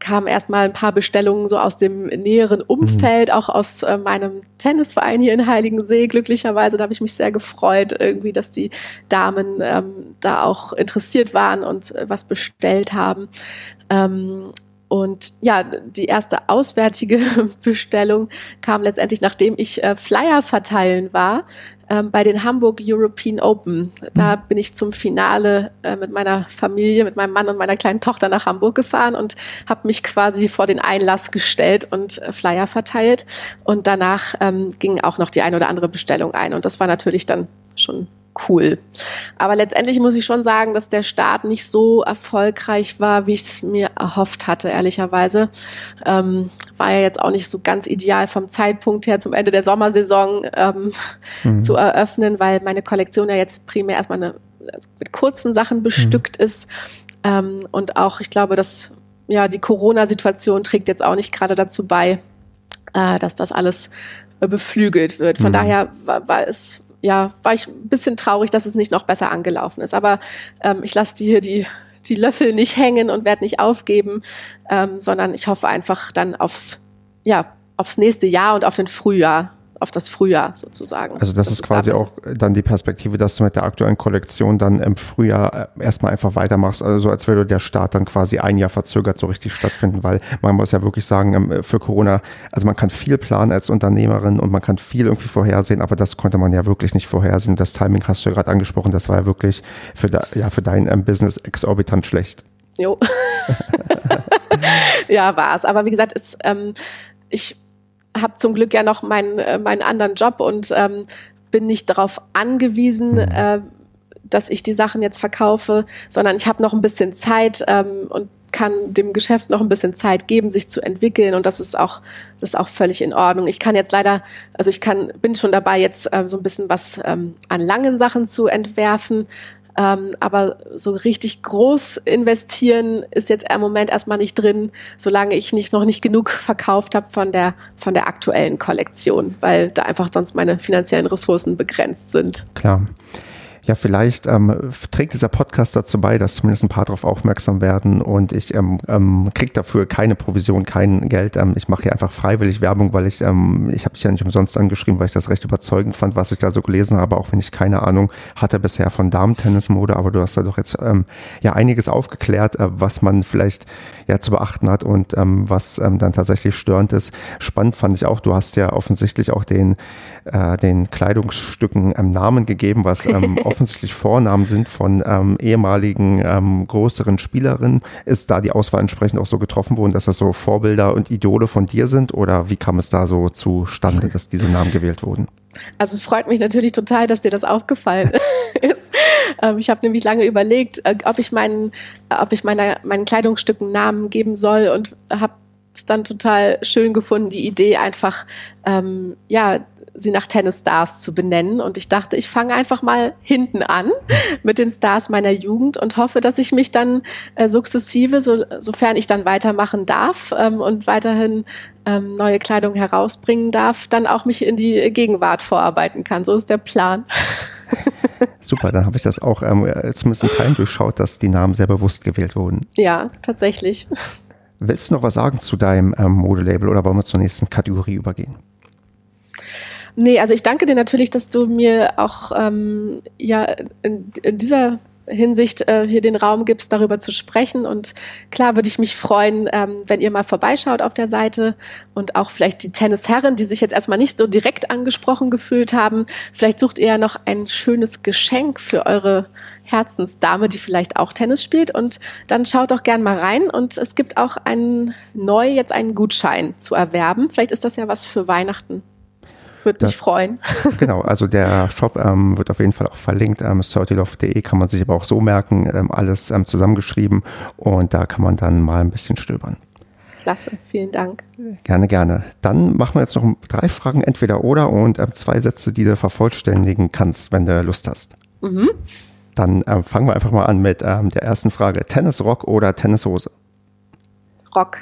kamen erstmal ein paar Bestellungen so aus dem näheren Umfeld, mhm. auch aus äh, meinem Tennisverein hier in Heiligensee. Glücklicherweise, da habe ich mich sehr gefreut, irgendwie, dass die Damen ähm, da auch interessiert waren und äh, was bestellt haben. Ähm, und ja, die erste auswärtige Bestellung kam letztendlich, nachdem ich äh, Flyer verteilen war ähm, bei den Hamburg European Open. Da mhm. bin ich zum Finale äh, mit meiner Familie, mit meinem Mann und meiner kleinen Tochter nach Hamburg gefahren und habe mich quasi vor den Einlass gestellt und äh, Flyer verteilt. Und danach ähm, ging auch noch die eine oder andere Bestellung ein. Und das war natürlich dann schon cool. Aber letztendlich muss ich schon sagen, dass der Start nicht so erfolgreich war, wie ich es mir erhofft hatte, ehrlicherweise. Ähm, war ja jetzt auch nicht so ganz ideal vom Zeitpunkt her zum Ende der Sommersaison ähm, mhm. zu eröffnen, weil meine Kollektion ja jetzt primär erstmal eine, also mit kurzen Sachen bestückt mhm. ist. Ähm, und auch, ich glaube, dass ja, die Corona-Situation trägt jetzt auch nicht gerade dazu bei, äh, dass das alles beflügelt wird. Von mhm. daher war, war es ja, war ich ein bisschen traurig, dass es nicht noch besser angelaufen ist. Aber ähm, ich lasse hier die, die Löffel nicht hängen und werde nicht aufgeben, ähm, sondern ich hoffe einfach dann aufs, ja, aufs nächste Jahr und auf den Frühjahr auf das Frühjahr sozusagen. Also das, das ist quasi auch dann die Perspektive, dass du mit der aktuellen Kollektion dann im Frühjahr äh, erstmal einfach weitermachst, also so als würde der Start dann quasi ein Jahr verzögert so richtig stattfinden, weil man muss ja wirklich sagen, ähm, für Corona, also man kann viel planen als Unternehmerin und man kann viel irgendwie vorhersehen, aber das konnte man ja wirklich nicht vorhersehen. Das Timing hast du ja gerade angesprochen, das war ja wirklich für, de, ja, für dein ähm, Business exorbitant schlecht. Jo. ja, war es. Aber wie gesagt, ist, ähm, ich habe zum Glück ja noch meinen, äh, meinen anderen Job und ähm, bin nicht darauf angewiesen, mhm. äh, dass ich die Sachen jetzt verkaufe, sondern ich habe noch ein bisschen Zeit ähm, und kann dem Geschäft noch ein bisschen Zeit geben, sich zu entwickeln und das ist auch, das ist auch völlig in Ordnung. Ich kann jetzt leider, also ich kann, bin schon dabei, jetzt äh, so ein bisschen was ähm, an langen Sachen zu entwerfen, ähm, aber so richtig groß investieren ist jetzt im Moment erstmal nicht drin, solange ich nicht noch nicht genug verkauft habe von der, von der aktuellen Kollektion, weil da einfach sonst meine finanziellen Ressourcen begrenzt sind. Klar ja, vielleicht ähm, trägt dieser Podcast dazu bei, dass zumindest ein paar darauf aufmerksam werden und ich ähm, ähm, kriege dafür keine Provision, kein Geld. Ähm, ich mache hier einfach freiwillig Werbung, weil ich, ähm, ich habe dich ja nicht umsonst angeschrieben, weil ich das recht überzeugend fand, was ich da so gelesen habe, auch wenn ich keine Ahnung hatte bisher von Damentennismode, aber du hast da doch jetzt ähm, ja einiges aufgeklärt, äh, was man vielleicht ja zu beachten hat und ähm, was ähm, dann tatsächlich störend ist. Spannend fand ich auch, du hast ja offensichtlich auch den, äh, den Kleidungsstücken ähm, Namen gegeben, was ähm, offensichtlich Vornamen sind von ähm, ehemaligen ähm, größeren Spielerinnen. Ist da die Auswahl entsprechend auch so getroffen worden, dass das so Vorbilder und Idole von dir sind oder wie kam es da so zustande, dass diese Namen gewählt wurden? Also es freut mich natürlich total, dass dir das aufgefallen ist. Ähm, ich habe nämlich lange überlegt, äh, ob ich meinen, ob ich meiner, meinen Kleidungsstücken Namen geben soll und habe es dann total schön gefunden, die Idee einfach, ähm, ja, sie nach Tennisstars zu benennen. Und ich dachte, ich fange einfach mal hinten an mit den Stars meiner Jugend und hoffe, dass ich mich dann äh, sukzessive, so, sofern ich dann weitermachen darf ähm, und weiterhin ähm, neue Kleidung herausbringen darf, dann auch mich in die Gegenwart vorarbeiten kann. So ist der Plan. Super, dann habe ich das auch ähm, zumindest in Teilen durchschaut, dass die Namen sehr bewusst gewählt wurden. Ja, tatsächlich. Willst du noch was sagen zu deinem ähm, Modelabel oder wollen wir zur nächsten Kategorie übergehen? Nee, also ich danke dir natürlich, dass du mir auch ähm, ja in, in dieser Hinsicht äh, hier den Raum gibst, darüber zu sprechen. Und klar würde ich mich freuen, ähm, wenn ihr mal vorbeischaut auf der Seite und auch vielleicht die Tennisherren, die sich jetzt erstmal nicht so direkt angesprochen gefühlt haben. Vielleicht sucht ihr ja noch ein schönes Geschenk für eure Herzensdame, die vielleicht auch Tennis spielt. Und dann schaut doch gern mal rein. Und es gibt auch einen neu jetzt einen Gutschein zu erwerben. Vielleicht ist das ja was für Weihnachten würde mich freuen. Genau, also der Shop ähm, wird auf jeden Fall auch verlinkt. Ähm, 30love.de kann man sich aber auch so merken, ähm, alles ähm, zusammengeschrieben und da kann man dann mal ein bisschen stöbern. Klasse, vielen Dank. Gerne, gerne. Dann machen wir jetzt noch drei Fragen entweder oder und ähm, zwei Sätze, die du vervollständigen kannst, wenn du Lust hast. Mhm. Dann ähm, fangen wir einfach mal an mit ähm, der ersten Frage. Tennisrock oder Tennishose? Rock.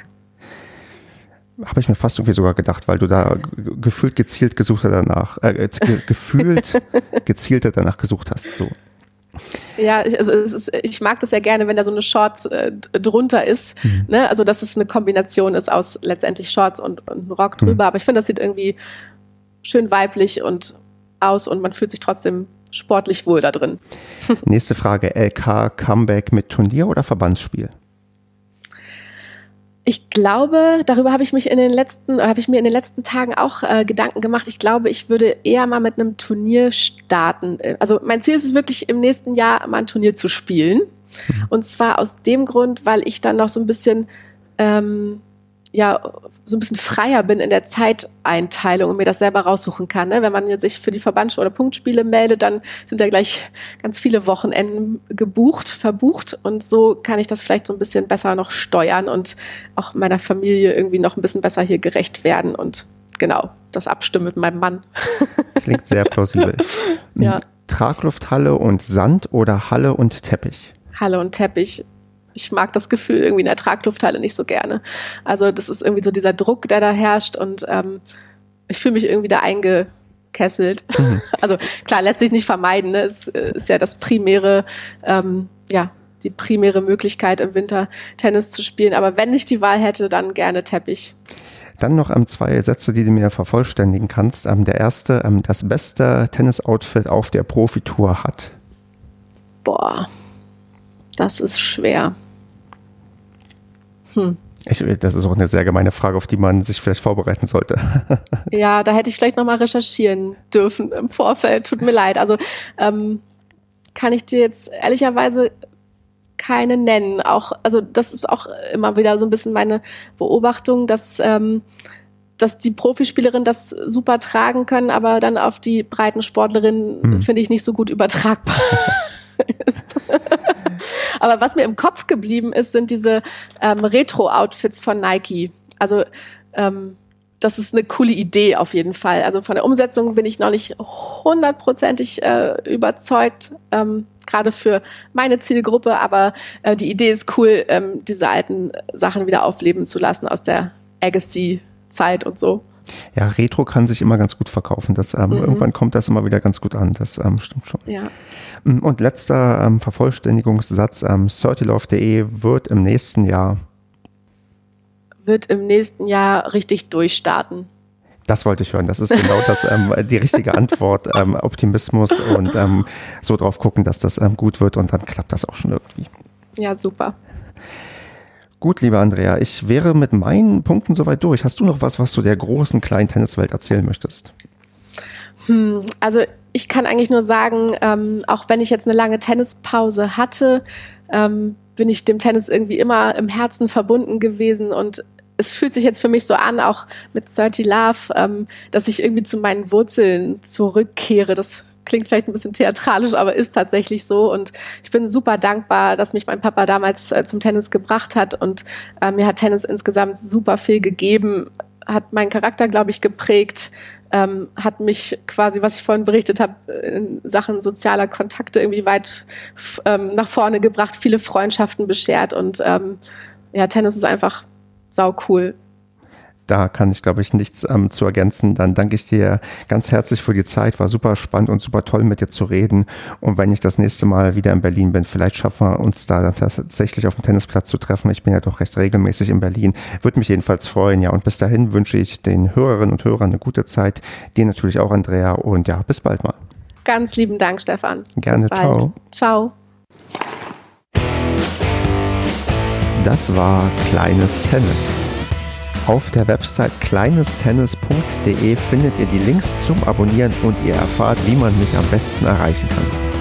Habe ich mir fast irgendwie sogar gedacht, weil du da gefühlt gezielt gesucht danach, äh, gefühlt gezielter danach gesucht hast. So. Ja, also ist, ich mag das ja gerne, wenn da so eine Shorts äh, drunter ist. Mhm. Ne? Also, dass es eine Kombination ist aus letztendlich Shorts und, und Rock drüber. Mhm. Aber ich finde, das sieht irgendwie schön weiblich und aus und man fühlt sich trotzdem sportlich wohl da drin. Nächste Frage: LK Comeback mit Turnier oder Verbandsspiel? Ich glaube, darüber habe ich mich in den letzten, habe ich mir in den letzten Tagen auch äh, Gedanken gemacht. Ich glaube, ich würde eher mal mit einem Turnier starten. Also mein Ziel ist es wirklich im nächsten Jahr mal ein Turnier zu spielen. Mhm. Und zwar aus dem Grund, weil ich dann noch so ein bisschen ähm, ja so ein bisschen freier bin in der Zeiteinteilung und mir das selber raussuchen kann. Ne? Wenn man sich für die Verbands- oder Punktspiele meldet, dann sind da gleich ganz viele Wochenenden gebucht, verbucht und so kann ich das vielleicht so ein bisschen besser noch steuern und auch meiner Familie irgendwie noch ein bisschen besser hier gerecht werden und genau das abstimmen mit meinem Mann. Klingt sehr plausibel. ja. Traglufthalle und Sand oder Halle und Teppich? Halle und Teppich ich mag das Gefühl irgendwie in der Traglufthalle nicht so gerne. Also das ist irgendwie so dieser Druck, der da herrscht und ähm, ich fühle mich irgendwie da eingekesselt. Mhm. Also klar, lässt sich nicht vermeiden. Ne? Es äh, ist ja das primäre, ähm, ja, die primäre Möglichkeit im Winter Tennis zu spielen. Aber wenn ich die Wahl hätte, dann gerne Teppich. Dann noch ähm, zwei Sätze, die du mir vervollständigen kannst. Ähm, der erste, ähm, das beste Tennis-Outfit auf der Profitour hat. Boah, das ist schwer. Hm. Ich, das ist auch eine sehr gemeine Frage, auf die man sich vielleicht vorbereiten sollte. ja, da hätte ich vielleicht nochmal recherchieren dürfen im Vorfeld. Tut mir leid. Also ähm, kann ich dir jetzt ehrlicherweise keine nennen. Auch, also das ist auch immer wieder so ein bisschen meine Beobachtung, dass, ähm, dass die Profispielerinnen das super tragen können, aber dann auf die breiten Sportlerinnen hm. finde ich nicht so gut übertragbar ist. Aber was mir im Kopf geblieben ist, sind diese ähm, Retro-Outfits von Nike. Also ähm, das ist eine coole Idee auf jeden Fall. Also von der Umsetzung bin ich noch nicht hundertprozentig äh, überzeugt, ähm, gerade für meine Zielgruppe, aber äh, die Idee ist cool, ähm, diese alten Sachen wieder aufleben zu lassen aus der Agassi-Zeit und so. Ja, Retro kann sich immer ganz gut verkaufen. Das, ähm, mhm. Irgendwann kommt das immer wieder ganz gut an. Das ähm, stimmt schon. Ja. Mm, und letzter ähm, Vervollständigungssatz. Ähm, wird im nächsten Jahr wird im nächsten Jahr richtig durchstarten. Das wollte ich hören. Das ist genau das, ähm, die richtige Antwort. Ähm, Optimismus und ähm, so drauf gucken, dass das ähm, gut wird und dann klappt das auch schon irgendwie. Ja, super. Gut, lieber Andrea, ich wäre mit meinen Punkten soweit durch. Hast du noch was, was du der großen kleinen Tenniswelt erzählen möchtest? Hm, also ich kann eigentlich nur sagen, ähm, auch wenn ich jetzt eine lange Tennispause hatte, ähm, bin ich dem Tennis irgendwie immer im Herzen verbunden gewesen und es fühlt sich jetzt für mich so an, auch mit 30 Love, ähm, dass ich irgendwie zu meinen Wurzeln zurückkehre. Das klingt vielleicht ein bisschen theatralisch, aber ist tatsächlich so. Und ich bin super dankbar, dass mich mein Papa damals äh, zum Tennis gebracht hat. Und äh, mir hat Tennis insgesamt super viel gegeben, hat meinen Charakter, glaube ich, geprägt. Ähm, hat mich quasi, was ich vorhin berichtet habe, in Sachen sozialer Kontakte irgendwie weit ähm, nach vorne gebracht, viele Freundschaften beschert und ähm, ja, Tennis ist einfach sau cool da kann ich, glaube ich, nichts ähm, zu ergänzen. Dann danke ich dir ganz herzlich für die Zeit. War super spannend und super toll, mit dir zu reden. Und wenn ich das nächste Mal wieder in Berlin bin, vielleicht schaffen wir uns da tatsächlich auf dem Tennisplatz zu treffen. Ich bin ja doch recht regelmäßig in Berlin. Würde mich jedenfalls freuen. Ja, und bis dahin wünsche ich den Hörerinnen und Hörern eine gute Zeit. Dir natürlich auch, Andrea. Und ja, bis bald mal. Ganz lieben Dank, Stefan. Gerne. Ciao. Ciao. Das war Kleines Tennis. Auf der Website kleinestennis.de findet ihr die Links zum Abonnieren und ihr erfahrt, wie man mich am besten erreichen kann.